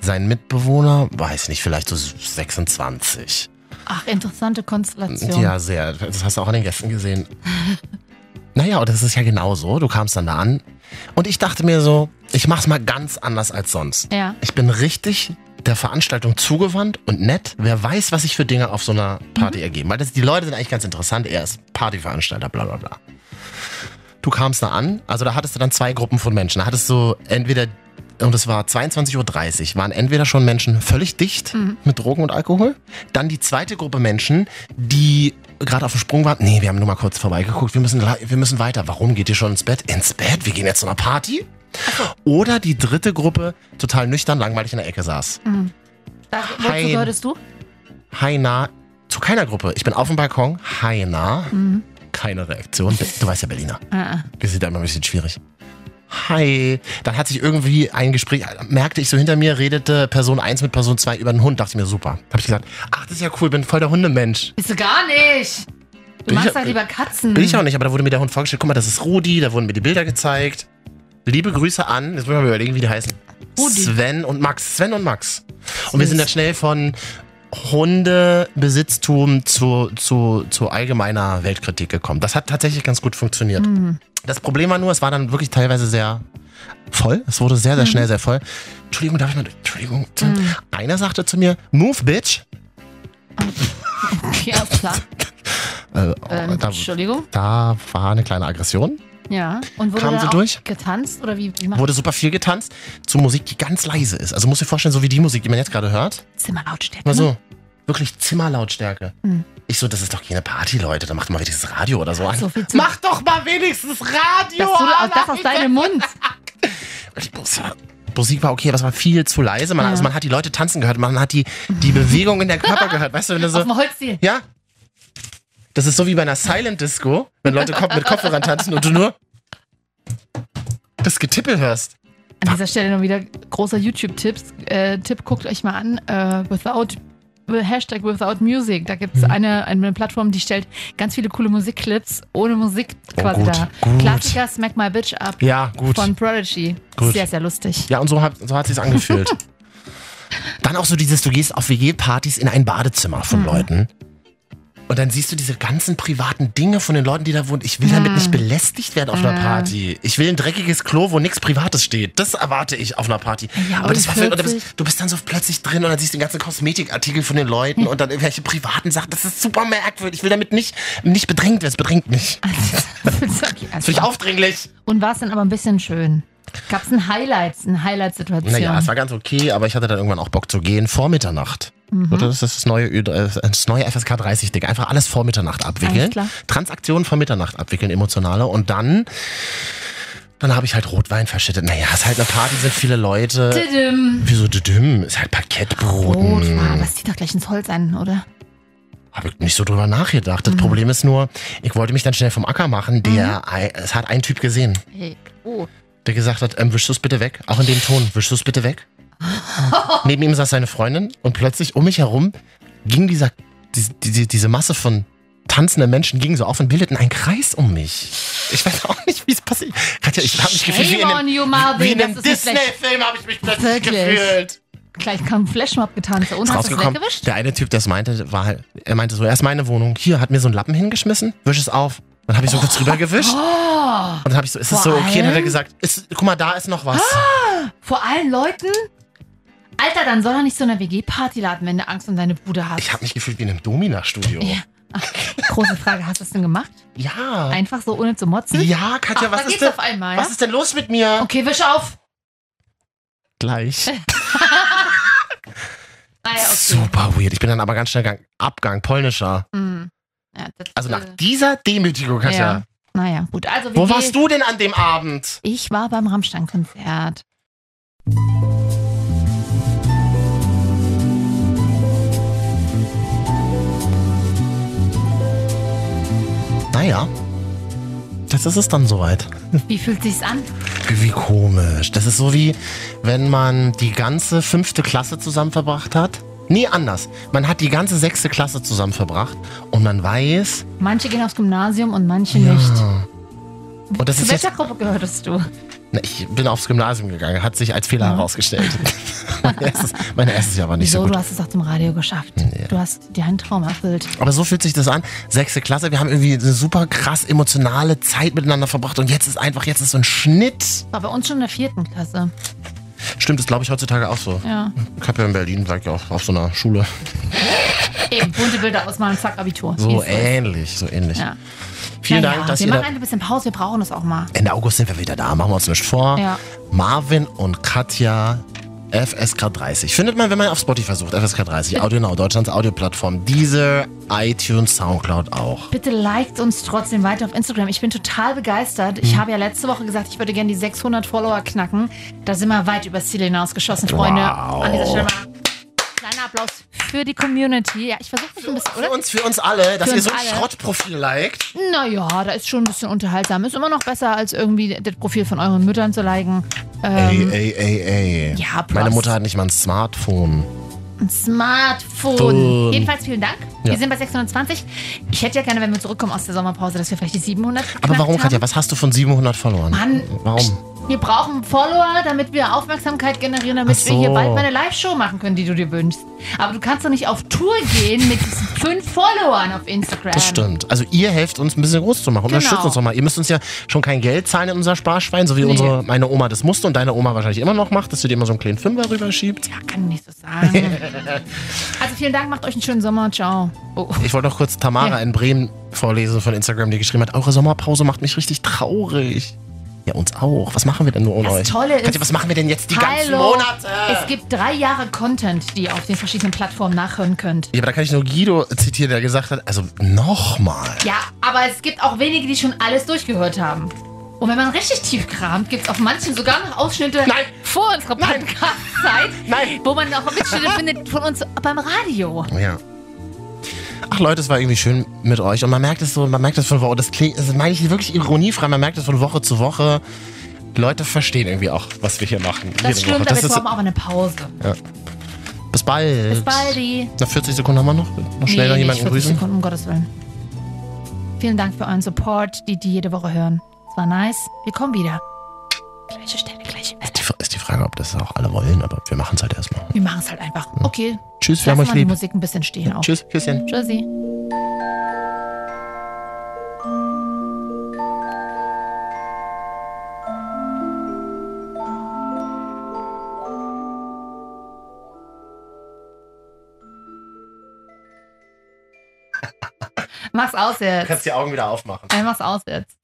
Sein Mitbewohner, weiß nicht, vielleicht so 26. Ach, interessante Konstellation. Ja, sehr. Das hast du auch an den Gästen gesehen. naja, und das ist ja genau so. Du kamst dann da an. Und ich dachte mir so, ich mach's mal ganz anders als sonst. Ja. Ich bin richtig der Veranstaltung zugewandt und nett. Wer weiß, was sich für Dinge auf so einer Party Mhm. ergeben. Weil das, die Leute sind eigentlich ganz interessant. Er ist Partyveranstalter, bla bla bla. Du kamst da an, also da hattest du dann zwei Gruppen von Menschen. Da hattest du entweder, und es war 22.30 Uhr, waren entweder schon Menschen völlig dicht Mhm. mit Drogen und Alkohol. Dann die zweite Gruppe Menschen, die gerade auf dem Sprung waren. Nee, wir haben nur mal kurz vorbeigeguckt, wir müssen, wir müssen weiter. Warum geht ihr schon ins Bett? Ins Bett? Wir gehen jetzt zu einer Party? Oder die dritte Gruppe, total nüchtern, langweilig in der Ecke saß. Mhm. Da, wozu Hi. gehörtest du? Hi, na, zu keiner Gruppe. Ich bin auf dem Balkon. Hi, na. Mhm. Keine Reaktion. Du weißt ja Berliner. Ah, Das ist immer ein bisschen schwierig. Hi. Dann hat sich irgendwie ein Gespräch, merkte ich so hinter mir, redete Person 1 mit Person 2 über den Hund. Dachte ich mir, super. Hab ich gesagt, ach, das ist ja cool, bin voll der Hundemensch. Bist du gar nicht. Du Bin magst ich- halt lieber Katzen. Bin ich auch nicht, aber da wurde mir der Hund vorgestellt. Guck mal, das ist Rudi, da wurden mir die Bilder gezeigt. Liebe Grüße an, jetzt müssen wir mal überlegen, wie die heißen. Rudi. Sven und Max. Sven und Max. Und wir sind dann schnell von Hundebesitztum zu, zu, zu allgemeiner Weltkritik gekommen. Das hat tatsächlich ganz gut funktioniert. Mhm. Das Problem war nur, es war dann wirklich teilweise sehr voll. Es wurde sehr, sehr schnell sehr voll. Entschuldigung, darf ich mal. Entschuldigung. Mhm. Einer sagte zu mir, move, bitch. Ja, klar. Äh, Ähm, da, Entschuldigung. da war eine kleine Aggression. Ja. Und wurde da sie auch durch? getanzt? Oder wie, wie Wurde super viel getanzt zu Musik, die ganz leise ist. Also du dir vorstellen, so wie die Musik, die man jetzt gerade hört. Zimmerlautstärke? Mal ne? so. Wirklich Zimmerlautstärke. Mhm. Ich so, das ist doch keine Party, Leute. Dann macht mal wenigstens Radio oder so an. So Mach doch mal wenigstens Radio Das, an, das aus deinem Mund. Musik war okay, aber es war viel zu leise. Man, Ja. also man hat die Leute tanzen gehört, man hat die, die Bewegung in der Körper gehört. Weißt du, wenn du Auf so. dem Holzziel. Ja? Das ist so wie bei einer Silent Disco, wenn Leute mit Kopfhörern tanzen und du nur das Getippel hörst. An dieser Stelle noch wieder großer YouTube-Tipps. Äh, Tipp, guckt euch mal an. Äh, without Hashtag Without Music. Da gibt es Mhm. eine, eine Plattform, die stellt ganz viele coole Musikclips ohne Musik quasi Oh, gut, da. gut. Klassiker Smack My Bitch Up Ja, gut. von Prodigy. Gut. Sehr, sehr lustig. Ja, und so hat, so hat sich's angefühlt. dann auch so dieses, du gehst auf WG-Partys in ein Badezimmer von Mhm. Leuten. Und dann siehst du diese ganzen privaten Dinge von den Leuten, die da wohnen. Ich will damit Mhm. nicht belästigt werden auf einer Ja. Party. Ich will ein dreckiges Klo, wo nichts Privates steht. Das erwarte ich auf einer Party. Ja, Aber das war für, du, 40. bist, du bist dann so plötzlich drin und dann siehst du den ganzen Kosmetikartikel von den Leuten und dann irgendwelche privaten Sachen. Das ist super merkwürdig. Ich will damit nicht, nicht bedrängt werden. Es bedrängt mich. Okay, Das finde ich aufdringlich. Und war es dann aber ein bisschen schön? Gab es ein Highlight, eine Highlight-Situation? Naja, es war ganz okay, aber ich hatte dann irgendwann auch Bock zu gehen vor Mitternacht. Mhm. Oder das ist das neue, äh, das neue FSK 30 Ding. Einfach alles vor Mitternacht abwickeln. Transaktionen vor Mitternacht abwickeln, emotionale. Und dann, dann habe ich halt Rotwein verschüttet. Naja, ist halt eine Party, sind viele Leute. Didim. Wieso düdüm? Ist halt Parkettboden. Rot, ah, das zieht doch gleich ins Holz an, oder? Habe ich nicht so drüber nachgedacht. Mhm. Das Problem ist nur, ich wollte mich dann schnell vom Acker machen. Der, ei- es hat ein Typ gesehen, Hey. Oh. der gesagt hat, ähm, wischst du es bitte weg? Auch in dem Ton, wischst du es bitte weg? Neben ihm saß seine Freundin und plötzlich um mich herum ging dieser, diese, diese, diese Masse von tanzenden Menschen ging so auf und bildeten einen Kreis um mich. Ich weiß auch nicht, wie es passiert. Katja, ich habe mich gefühlt wie in einem, wie in ist Disney-Film habe ich mich plötzlich Wirklich? gefühlt. Gleich kam ein Flashmob getanzt. Und Ist hast es weggewischt? Der eine Typ, der es meinte, war halt, er meinte so, erst meine Wohnung. Hier, hat mir so einen Lappen hingeschmissen, wisch es auf. Dann habe ich so kurz drüber gewischt. Oh, Und dann habe ich so, ist es so okay? Dann hat er gesagt, ist, guck mal, da ist noch was. vor allen Leuten? Alter, dann soll er nicht so eine WG-Party laden, wenn du Angst um deine Bude hast. Ich habe mich gefühlt wie in einem Domina-Studio. Ja. Ach, große Frage, hast du es denn gemacht? Ja. Einfach so ohne zu motzen? Ja, Katja, Ach, was ist denn- auf einmal, Was ja? ist denn los mit mir? Okay, wisch auf. Gleich. Ah ja, okay. Super weird. Ich bin dann aber ganz schnell gegangen. Abgang, polnischer. Hm. Ja, das, Also nach äh, dieser Demütigung, Katja. Ja. Naja, gut. Also, Wo warst du denn an dem Abend? Ich war beim Rammstein-Konzert. Naja. Das ist es dann soweit. Wie fühlt sich's an? Wie komisch. Das ist so wie, wenn man die ganze fünfte Klasse zusammen verbracht hat. Nee, anders. Man hat die ganze sechste Klasse zusammen verbracht und man weiß, Manche gehen aufs Gymnasium und manche nicht. Und das Zu ist welcher jetzt, Gruppe gehörtest du? Na, ich bin aufs Gymnasium gegangen, hat sich als Fehler herausgestellt. mein, erstes, mein erstes Jahr war nicht Wieso? so gut. Du hast es auch zum Radio geschafft. Du hast dir einen Traum erfüllt. Aber so fühlt sich das an. Sechste Klasse, wir haben irgendwie eine super krass emotionale Zeit miteinander verbracht und jetzt ist einfach, jetzt ist so ein Schnitt. War bei uns schon in der vierten Klasse. Stimmt, das glaube ich heutzutage auch so. Ja. Ich habe ja in Berlin, war ich ja auch auf so einer Schule. Eben, bunte Bilder ausmalen, zack, Abitur. So ähnlich, so ähnlich. Ja. Vielen Dank, dass wir ihr machen da, ein bisschen Pause, wir brauchen das auch mal. Ende August sind wir wieder da. Machen wir uns nicht vor. Ja. Marvin und Katja FSK 30. Findet man, wenn man auf Spotify sucht, FSK 30, Audio Now, Deutschlands Audioplattform. Diese iTunes, Soundcloud auch. Bitte liked uns trotzdem weiter auf Instagram. Ich bin total begeistert. Hm. Ich habe ja letzte Woche gesagt, ich würde gerne die 600 Follower knacken. Da sind wir weit übers Ziel hinausgeschossen, Freunde. Wow. An dieser Stelle mal kleiner Applaus für die Community. Ja, ich versuche mich ein bisschen, oder? Für uns, für uns alle, dass Für ihr so ein alle. Schrottprofil liked. Naja, da ist schon ein bisschen unterhaltsam. Ist immer noch besser, als irgendwie das Profil von euren Müttern zu liken. Ey, Ähm, ey, ey, ey. Ja, plus. Meine Mutter hat nicht mal ein Smartphone. Ein Smartphone. Phone. Jedenfalls vielen Dank. Ja. Wir sind bei 620. Ich hätte ja gerne, wenn wir zurückkommen aus der Sommerpause, dass wir vielleicht die 700 Aber warum, Katja? Was hast du von 700 verloren? Mann. Warum? Wir brauchen Follower, damit wir Aufmerksamkeit generieren, damit Ach wir hier so. bald mal eine Live-Show machen können, die du dir wünschst. Aber du kannst doch nicht auf Tour gehen mit diesen fünf Followern auf Instagram. Das stimmt. Also ihr helft uns ein bisschen groß zu machen. Genau. Unterstützt uns doch mal. Ihr müsst uns ja schon kein Geld zahlen in unser Sparschwein, so wie Nee. unsere, meine Oma das musste und deine Oma wahrscheinlich immer noch macht, dass du dir immer so einen kleinen Fünfer rüberschiebt. Ja, kann ich nicht so sagen. also vielen Dank, macht euch einen schönen Sommer. Ciao. Oh. Ich wollte noch kurz Tamara Ja. in Bremen vorlesen von Instagram, die geschrieben hat, eure Sommerpause macht mich richtig traurig. Ja, uns auch. Was machen wir denn nur ohne Das euch? Tolle ist, Katja, was machen wir denn jetzt die ganzen Hallo, Monate? Es gibt drei Jahre Content, die ihr auf den verschiedenen Plattformen nachhören könnt. Ja, aber da kann ich nur Guido zitieren, der gesagt hat, also nochmal. Ja, aber es gibt auch wenige, die schon alles durchgehört haben. Und wenn man richtig tief kramt, gibt es auf manchen sogar noch Ausschnitte vor unserer Podcast-Zeit, wo man auch Mitschnitte findet von uns beim Radio. Ja. ach Leute, es war irgendwie schön mit euch. Und man merkt es so, man merkt es von Woche, das klingt, das meine ich wirklich ironiefrei, man merkt es von Woche zu Woche. Leute verstehen irgendwie auch, was wir hier machen. Das stimmt, Woche. aber Das jetzt brauchen wir aber eine Pause. ja. Bis bald. Bis baldi. Na, 40 Sekunden haben wir noch. Noch schnell noch Nee, jemanden nicht 40 grüßen. Sekunden, um Gottes Willen. Vielen Dank für euren Support, die, die jede Woche hören. Es war nice. Wir kommen wieder. Gleiche Stelle, gleiche Welle. Die, ist die Frage, ob das auch alle wollen, aber wir machen es halt erstmal. Wir machen es halt einfach. Okay. Tschüss, wir haben Lassen euch wir die lieb. Musik ein bisschen stehen auch. Tschüss, Küsschen. Tschüssi. Mach's aus jetzt. Kannst die Augen wieder aufmachen. Ey, mach's aus jetzt.